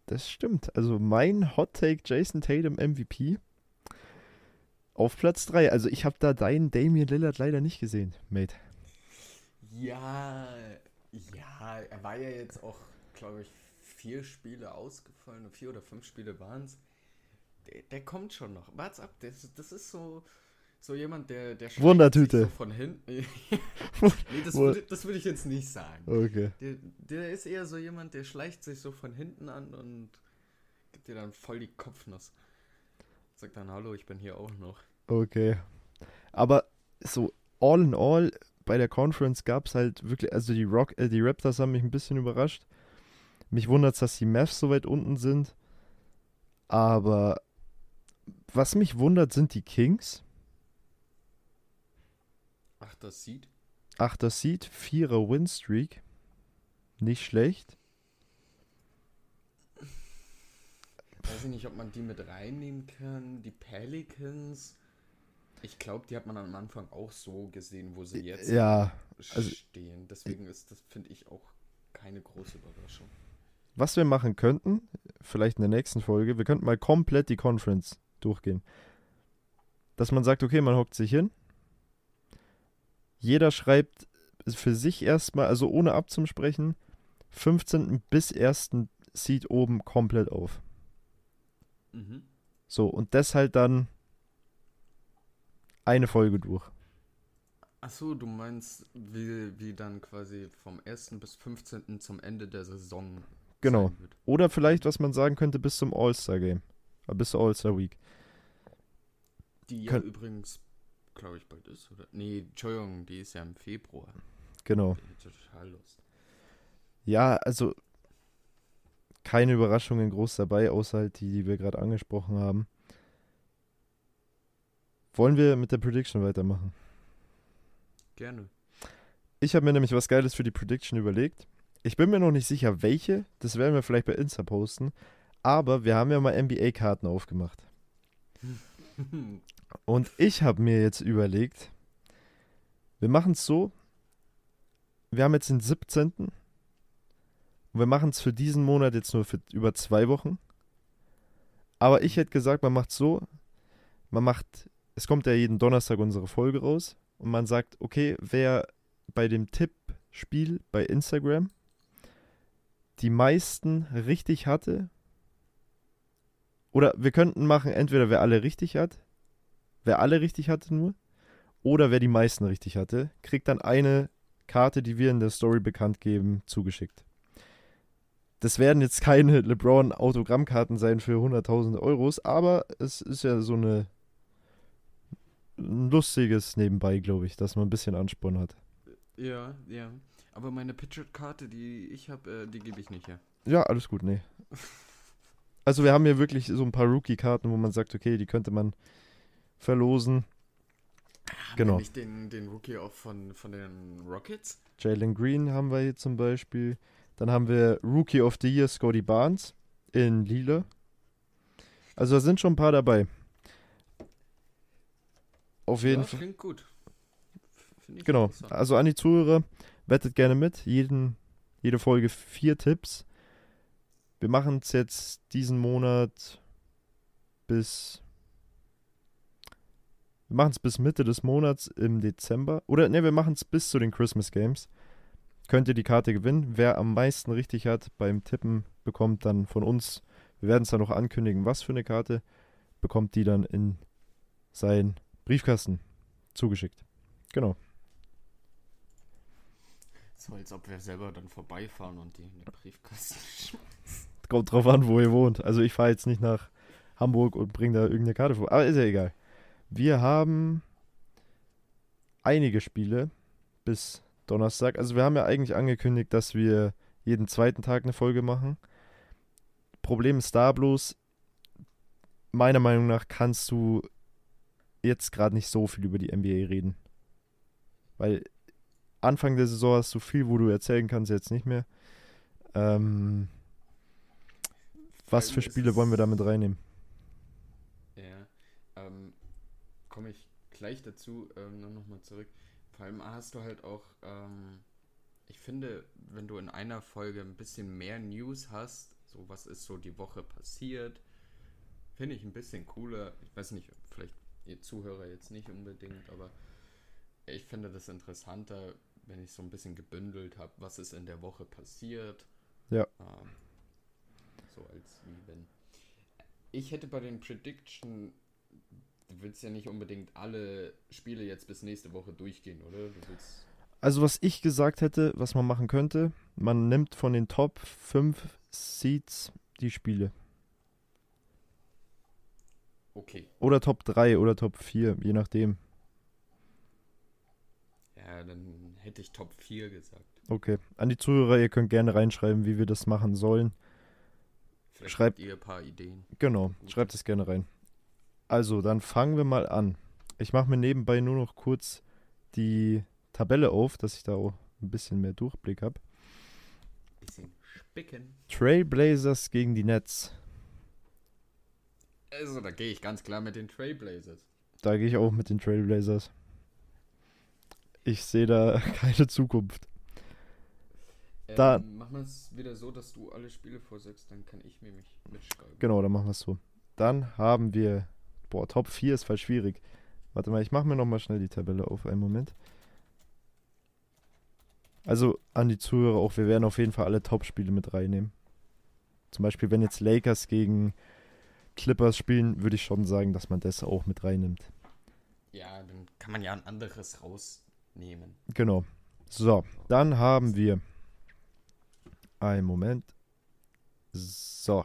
Das stimmt. Also mein Hot Take Jason Tatum MVP auf Platz 3. Also ich habe da deinen Damian Lillard leider nicht gesehen, Mate. Ja, ja, er war ja jetzt auch, glaube ich, vier Spiele ausgefallen, vier oder fünf Spiele waren es. Der, der kommt schon noch. Wart's ab, das, das ist so, so jemand, der, der schleicht Wundertüte. sich so von hinten. nee, das würde, das würde ich jetzt nicht sagen. Okay. Der, der ist eher so jemand, der schleicht sich so von hinten an und gibt dir dann voll die Kopfnuss. Sagt dann, hallo, ich bin hier auch noch. Okay. Aber so all in all bei der Conference gab es halt wirklich, also die Rock, äh, die Raptors haben mich ein bisschen überrascht. Mich wundert es, dass die Mavs so weit unten sind. Aber was mich wundert, sind die Kings. Ach, das sieht. Achter Seed, Vierer Winstreak. Nicht schlecht. Weiß ich nicht, ob man die mit reinnehmen kann. Die Pelicans. Ich glaube, die hat man am Anfang auch so gesehen, wo sie jetzt Ja, also- stehen. Deswegen ist das, finde ich, auch keine große Überraschung. was wir machen könnten, vielleicht in der nächsten Folge, wir könnten mal komplett die Conference durchgehen. Dass man sagt, okay, man hockt sich hin. Jeder schreibt für sich erstmal, also ohne abzusprechen, 15. bis 1. Seed oben komplett auf. Mhm. So, und das halt dann eine Folge durch. Achso, du meinst, wie, wie dann quasi vom 1. bis 15. zum Ende der Saison Genau. Oder vielleicht, was man sagen könnte, bis zum All-Star-Game. Äh, Bis zur All-Star-Week. Die ja Könnt- übrigens, glaube ich, bald ist, oder? Nee, Entschuldigung, die ist ja im Februar. Genau. Total Lust. Ja, also keine Überraschungen groß dabei, außer halt die, die wir gerade angesprochen haben. Wollen wir mit der Prediction weitermachen? Gerne. Ich habe mir nämlich was Geiles für die Prediction überlegt. Ich bin mir noch nicht sicher, welche. Das werden wir vielleicht bei Insta posten. Aber wir haben ja mal NBA-Karten aufgemacht. Und ich habe mir jetzt überlegt, wir machen es so. Wir haben jetzt den 17. Und wir machen es für diesen Monat jetzt nur für über zwei Wochen. Aber ich hätte gesagt, man macht so. Man macht, es kommt ja jeden Donnerstag unsere Folge raus. Und man sagt, okay, wer bei dem Tippspiel bei Instagram die meisten richtig hatte. Oder wir könnten machen, entweder wer alle richtig hat, wer alle richtig hatte nur, oder wer die meisten richtig hatte, kriegt dann eine Karte, die wir in der Story bekannt geben, zugeschickt. Das werden jetzt keine LeBron-Autogrammkarten sein für 100.000 Euros, aber es ist ja so eine ein lustiges nebenbei, glaube ich, dass man ein bisschen Ansporn hat. Ja, ja. Aber meine Pitcher-Karte, die ich habe, äh, die gebe ich nicht her. Ja, alles gut, nee. Also wir haben hier wirklich so ein paar Rookie-Karten, wo man sagt, okay, die könnte man verlosen. Genau. Haben wir nicht den, den Rookie auch von, von den Rockets? Jalen Green haben wir hier zum Beispiel. Dann haben wir Rookie of the Year Scotty Barnes in Lila. Also da sind schon ein paar dabei. Auf jeden ja, Fall. klingt gut. Genau. Also an die Zuhörer, wettet gerne mit. Jeden, jede Folge vier Tipps. Wir machen es jetzt diesen Monat bis. Wir machen es bis Mitte des Monats im Dezember. Oder ne, wir machen es bis zu den Christmas Games. Könnt ihr die Karte gewinnen. Wer am meisten richtig hat beim Tippen, bekommt dann von uns, wir werden es dann noch ankündigen, was für eine Karte, bekommt die dann in seinen Briefkasten zugeschickt. Genau. So, als ob wir selber dann vorbeifahren und die in den Briefkasten schmeißen. Kommt drauf an, wo ihr wohnt. Also ich fahre jetzt nicht nach Hamburg und bringe da irgendeine Karte vor. Aber ist ja egal. Wir haben einige Spiele bis Donnerstag. Also wir haben ja eigentlich angekündigt, dass wir jeden zweiten Tag eine Folge machen. Problem ist da bloß, meiner Meinung nach kannst du jetzt gerade nicht so viel über die NBA reden. Weil Anfang der Saison hast du viel, wo du erzählen kannst, jetzt nicht mehr. Ähm, was für Spiele wollen wir damit reinnehmen? Ja, ähm, komme ich gleich dazu, ähm, nur nochmal zurück. Vor allem hast du halt auch, ähm, ich finde, wenn du in einer Folge ein bisschen mehr News hast, so was ist so die Woche passiert, finde ich ein bisschen cooler. Ich weiß nicht, vielleicht ihr Zuhörer jetzt nicht unbedingt, aber ich finde das interessanter, wenn ich so ein bisschen gebündelt habe, was ist in der Woche passiert. Ja. Ähm, so als wie wenn. Ich hätte bei den Prediction, du willst ja nicht unbedingt alle Spiele jetzt bis nächste Woche durchgehen, oder? Du. Also was ich gesagt hätte, was man machen könnte, man nimmt von den Top 5 Seeds die Spiele. Okay. Oder Top 3 oder Top 4, je nachdem. Ja, dann hätte ich Top 4 gesagt. Okay. An die Zuhörer, ihr könnt gerne reinschreiben, wie wir das machen sollen. Vielleicht Schreibt- habt ihr ein paar Ideen. Genau, schreibt es gerne rein. Also, dann fangen wir mal an. Ich mache mir nebenbei nur noch kurz die Tabelle auf, dass ich da auch ein bisschen mehr Durchblick habe. Bisschen spicken. Trailblazers gegen die Nets. Also, da gehe ich ganz klar mit den Trailblazers. Da gehe ich auch mit den Trailblazers. Ich sehe da keine Zukunft. Da- Ähm, machen wir es wieder so, dass du alle Spiele vorsagst, dann kann ich mir mich mitschreiben. Genau, dann machen wir es so. Dann haben wir. Boah, Top 4 ist voll schwierig. Warte mal, ich mache mir nochmal schnell die Tabelle auf. Einen Moment. Also an die Zuhörer auch, wir werden auf jeden Fall alle Top-Spiele mit reinnehmen. Zum Beispiel, wenn jetzt Lakers gegen Clippers spielen, würde ich schon sagen, dass man das auch mit reinnimmt. Ja, dann kann man ja ein anderes rausnehmen. Genau. So, dann haben wir. Einen Moment. So,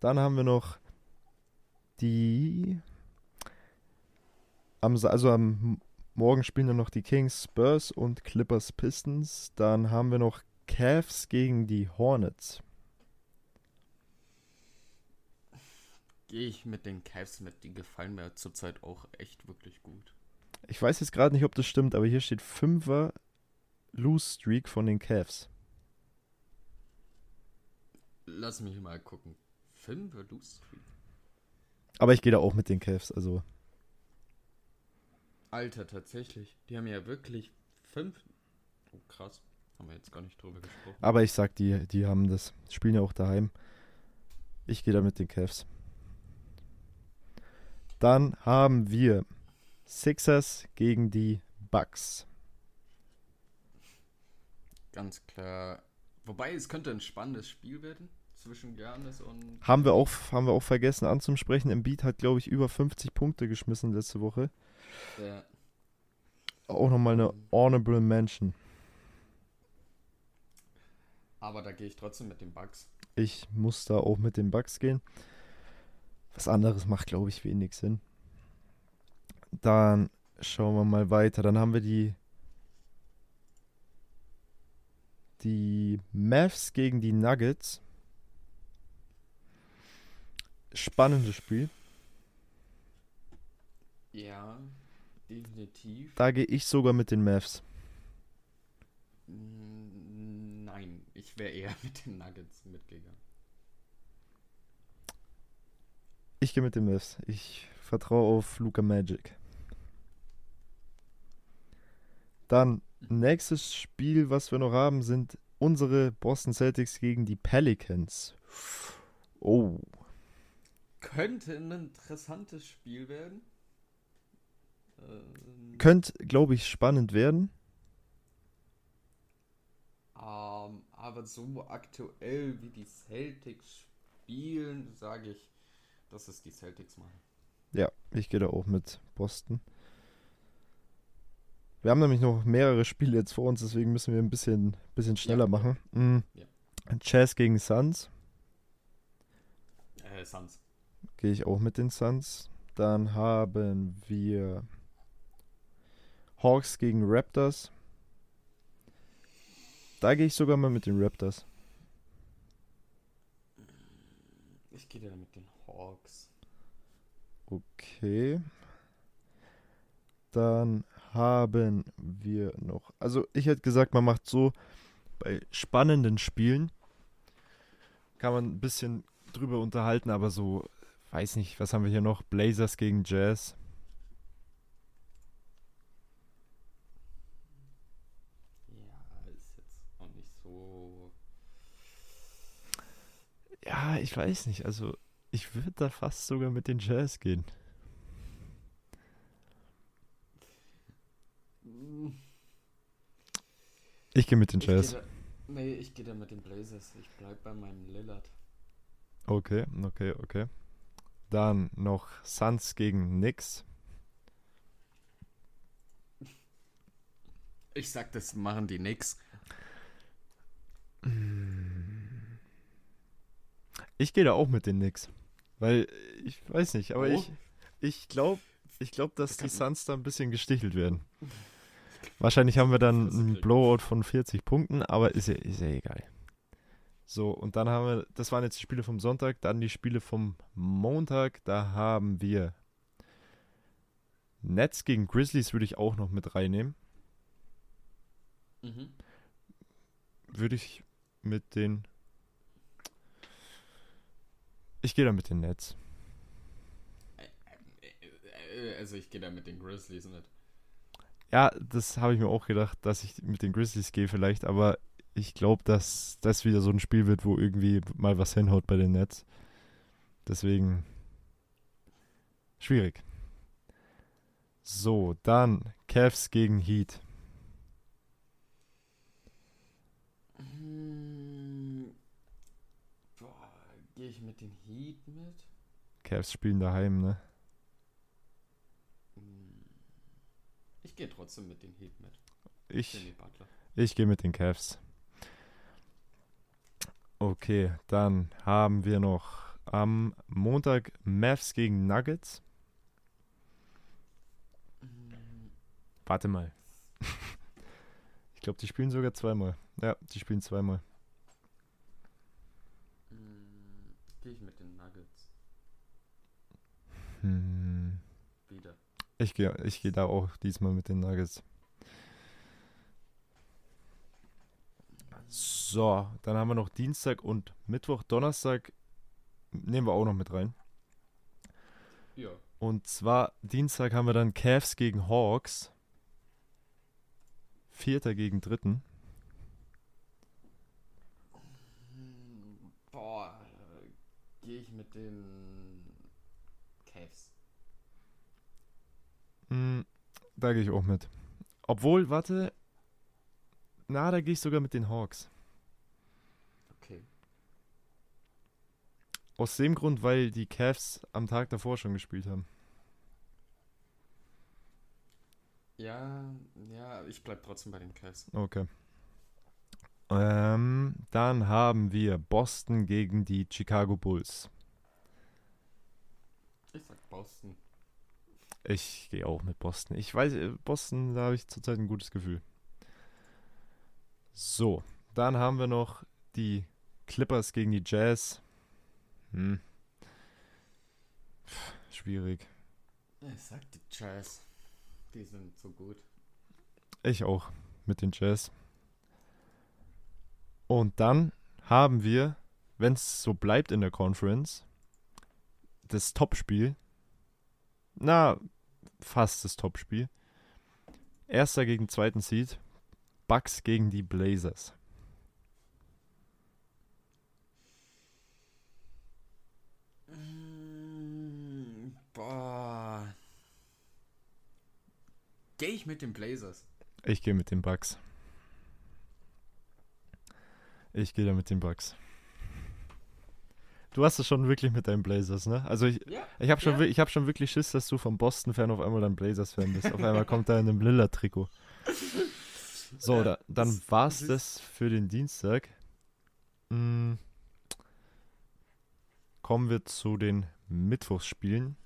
dann haben wir noch die. Am, also am Morgen spielen dann noch die Kings, Spurs und Clippers Pistons. Dann haben wir noch Cavs gegen die Hornets. Gehe ich mit den Cavs mit, die gefallen mir zurzeit auch echt wirklich gut. Ich weiß jetzt gerade nicht, ob das stimmt, aber hier steht 5er Lose Streak von den Cavs. Lass mich mal gucken. Fünf Lose Streak. Aber ich gehe da auch mit den Cavs. Also Alter, tatsächlich. Die haben ja wirklich fünf. Oh, krass. Haben wir jetzt gar nicht drüber gesprochen. Aber ich sag, die, die haben das. Spielen ja auch daheim. Ich gehe da mit den Cavs. Dann haben wir Sixers gegen die Bucks. Ganz klar. Wobei, es könnte ein spannendes Spiel werden zwischen Giannis und. Haben wir auch, haben wir auch vergessen anzusprechen. Embiid hat, glaube ich, über 50 Punkte geschmissen letzte Woche. Der, Auch nochmal eine Honorable Mention. aber da gehe ich trotzdem mit den Bugs. Ich muss da auch mit den Bucks gehen. Was anderes macht, glaube ich, wenig Sinn. Dann schauen wir mal weiter. Dann haben wir die die Mavs gegen die Nuggets. Spannendes Spiel. Ja, definitiv. Da gehe ich sogar mit den Mavs. Nein, ich wäre eher mit den Nuggets mitgegangen. Ich gehe mit den Mavs. Ich vertraue auf Luca Magic. Dann nächstes Spiel, was wir noch haben, sind unsere Boston Celtics gegen die Pelicans. Oh, Könnte ein interessantes Spiel werden. Könnte, glaube ich, spannend werden. Ähm, aber so aktuell wie die Celtics spielen, sage ich, dass es die Celtics machen. Ja, ich gehe da auch mit Boston. Wir haben nämlich noch mehrere Spiele jetzt vor uns, deswegen müssen wir ein bisschen, bisschen schneller Ja. machen. Mhm. Ja. Jazz gegen Suns. Äh, Suns. Gehe ich auch mit den Suns. Dann haben wir Hawks gegen Raptors. Da gehe ich sogar mal mit den Raptors. Ich gehe da mit den Hawks. Okay. Dann haben wir noch. Also ich hätte gesagt, man macht so bei spannenden Spielen kann man ein bisschen drüber unterhalten, aber so, weiß nicht, was haben wir hier noch? Blazers gegen Jazz. Ja, ist jetzt auch nicht so. Ja, ich weiß nicht. Also ich würde da fast sogar mit den Jazz gehen. Ich gehe mit den Ich geh Jazz. da, nee, ich gehe da mit den Blazers. Ich bleib bei meinem Lillard. Okay, okay, okay. Dann noch Suns gegen Knicks. Ich sag, das machen die nix. Ich gehe da auch mit den Knicks. Weil, ich weiß nicht, aber Oh. ich, ich glaube, ich glaub, dass die Suns da ein bisschen gestichelt werden. Wahrscheinlich haben wir dann einen. Blowout von 40 Punkten, aber ist ja, ist ja egal. So, und dann haben wir, das waren jetzt die Spiele vom Sonntag, dann die Spiele vom Montag. Da haben wir Nets gegen Grizzlies würde ich auch noch mit reinnehmen. Mhm. Würde ich mit den. Ich gehe da mit den Nets. Äh, Also ich gehe da mit den Grizzlies mit. Ja, das habe ich mir auch gedacht, dass ich mit den Grizzlies gehe vielleicht, aber ich glaube, dass das wieder so ein Spiel wird, wo irgendwie mal was hinhaut bei den Nets. Deswegen schwierig. So, dann Cavs gegen Heat. Hm, Boah, gehe ich mit den Heat mit? Cavs spielen daheim, ne? Hm, Ich gehe trotzdem mit den Heat mit. Ich, ich gehe mit den Cavs. Okay, dann haben wir noch am Montag Mavs gegen Nuggets. Hm, Warte mal. ich glaube, die spielen sogar zweimal. Ja, die spielen zweimal. hm, Gehe ich mit den Nuggets. Hm. Wieder. Ich gehe ich geh da auch diesmal mit den Nuggets. So, dann haben wir noch Dienstag und Mittwoch. Donnerstag nehmen wir auch noch mit rein. Ja. Und zwar Dienstag haben wir dann Cavs gegen Hawks. Vierter gegen Dritten. Hm, Boah, gehe ich mit den Cavs. Hm, da gehe ich auch mit. Obwohl, warte. Na, da gehe ich sogar mit den Hawks. Okay. Aus dem Grund, weil die Cavs am Tag davor schon gespielt haben. Ja, ja, ich bleib trotzdem bei den Cavs. Okay. Ähm, dann haben wir Boston gegen die Chicago Bulls. Ich sag Boston. Ich gehe auch mit Boston. Ich weiß, äh, Boston, da habe ich zurzeit ein gutes Gefühl. So, dann haben wir noch die Clippers gegen die Jazz. Hm. Pff, schwierig. Ich sag die Jazz. Die sind so gut. Ich auch mit den Jazz. Und dann haben wir, wenn es so bleibt in der Conference, das Topspiel. Na, fast das Topspiel. Erster gegen zweiten Seed. Bucks gegen die Blazers. Mm, boah. Gehe ich mit den Blazers. Ich gehe mit den Bucks. Ich gehe da mit den Bucks. Du hast es schon wirklich mit deinen Blazers, ne? Also ich, Ja. Ich habe schon, Ja. ich hab schon wirklich Schiss, dass du vom Boston-Fan auf einmal dann Blazers-Fan bist. Auf einmal kommt er in einem Lilla-Trikot. So, Ja, da, dann das- war's das für den Dienstag. Mm. Kommen wir zu den Mittwochsspielen.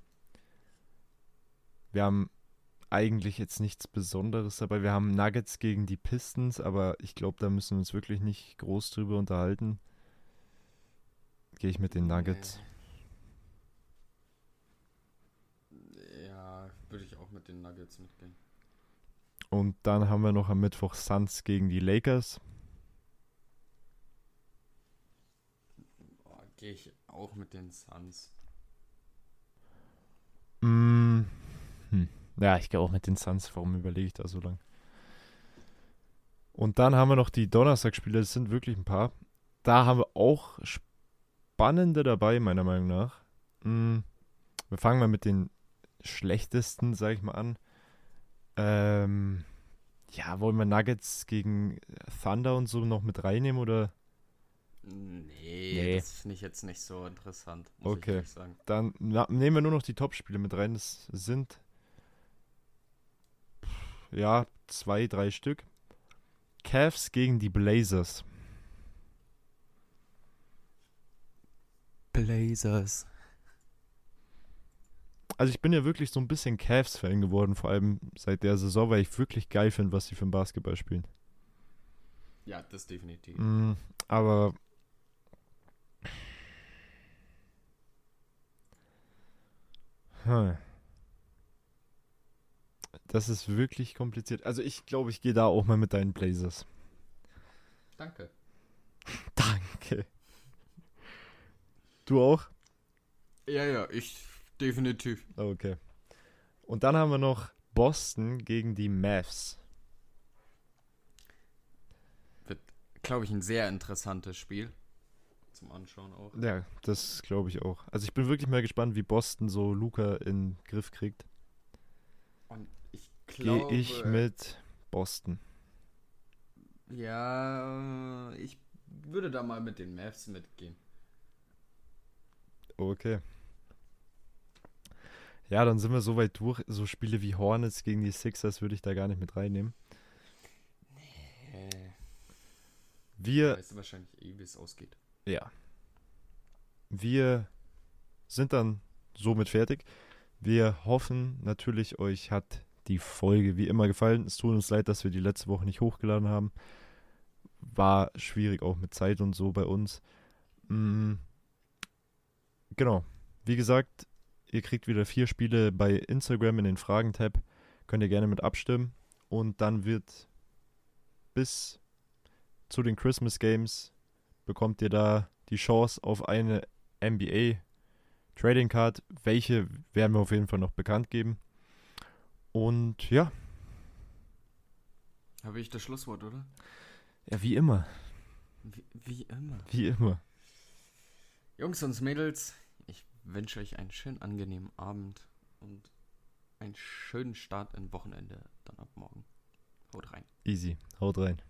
Wir haben eigentlich jetzt nichts Besonderes dabei. Wir haben Nuggets gegen die Pistons, aber ich glaube, da müssen wir uns wirklich nicht groß drüber unterhalten. Gehe ich mit den Nuggets. Nee. Ja, würde ich auch mit den Nuggets mitgehen. Und dann haben wir noch am Mittwoch Suns gegen die Lakers. Gehe ich auch mit den Suns. Mm, hm. Ja, ich gehe auch mit den Suns. Warum überlege ich da so lang? Und dann haben wir noch die Donnerstagsspiele. Das sind wirklich ein paar. Da haben wir auch spannende dabei, meiner Meinung nach. Mm, wir fangen mal mit den schlechtesten, sag ich mal, an. Ähm, ja, wollen wir Nuggets gegen Thunder und so noch mit reinnehmen oder? Nee, Nee. das finde ich jetzt nicht so interessant, muss Okay. ich sagen. Dann na, nehmen wir nur noch die Top-Spiele mit rein. Das sind ja zwei, drei Stück. Cavs gegen die Blazers. Blazers. also ich bin ja wirklich so ein bisschen Cavs-Fan geworden, vor allem seit der Saison, weil ich wirklich geil finde, was sie für ein Basketball spielen. Ja, das definitiv. Mm, aber Hm. Das ist wirklich kompliziert. Also ich glaube, ich gehe da auch mal mit deinen Blazers. Danke. Danke. Du auch? Ja, ja, ich definitiv. Okay. Und dann haben wir noch Boston gegen die Mavs. Wird, glaube ich, ein sehr interessantes Spiel. Zum Anschauen auch. Ja, das glaube ich auch. Also ich bin wirklich mal gespannt, wie Boston so Luca in den Griff kriegt. Und ich Gehe glaube. ich mit Boston. Ja, ich würde da mal mit den Mavs mitgehen. Okay. Ja, dann sind wir so weit durch. So Spiele wie Hornets gegen die Sixers würde ich da gar nicht mit reinnehmen. Äh, Wir, weißt du wahrscheinlich eh, wie es ausgeht. ja. Wir sind dann somit fertig. Wir hoffen natürlich, euch hat die Folge wie immer gefallen. Es tut uns leid, dass wir die letzte Woche nicht hochgeladen haben. War schwierig auch mit Zeit und so bei uns. Mm, genau. Wie gesagt, ihr kriegt wieder vier Spiele bei Instagram in den Fragen-Tab. Könnt ihr gerne mit abstimmen. Und dann wird bis zu den Christmas Games bekommt ihr da die Chance auf eine NBA Trading Card. Welche werden wir auf jeden Fall noch bekannt geben. Und ja, Habe ich das Schlusswort, oder? ja, wie immer. Wie, wie immer. Wie immer. Jungs und Mädels, wünsche euch einen schönen, angenehmen Abend und einen schönen Start in Wochenende dann ab morgen. Haut rein. Easy. Haut rein.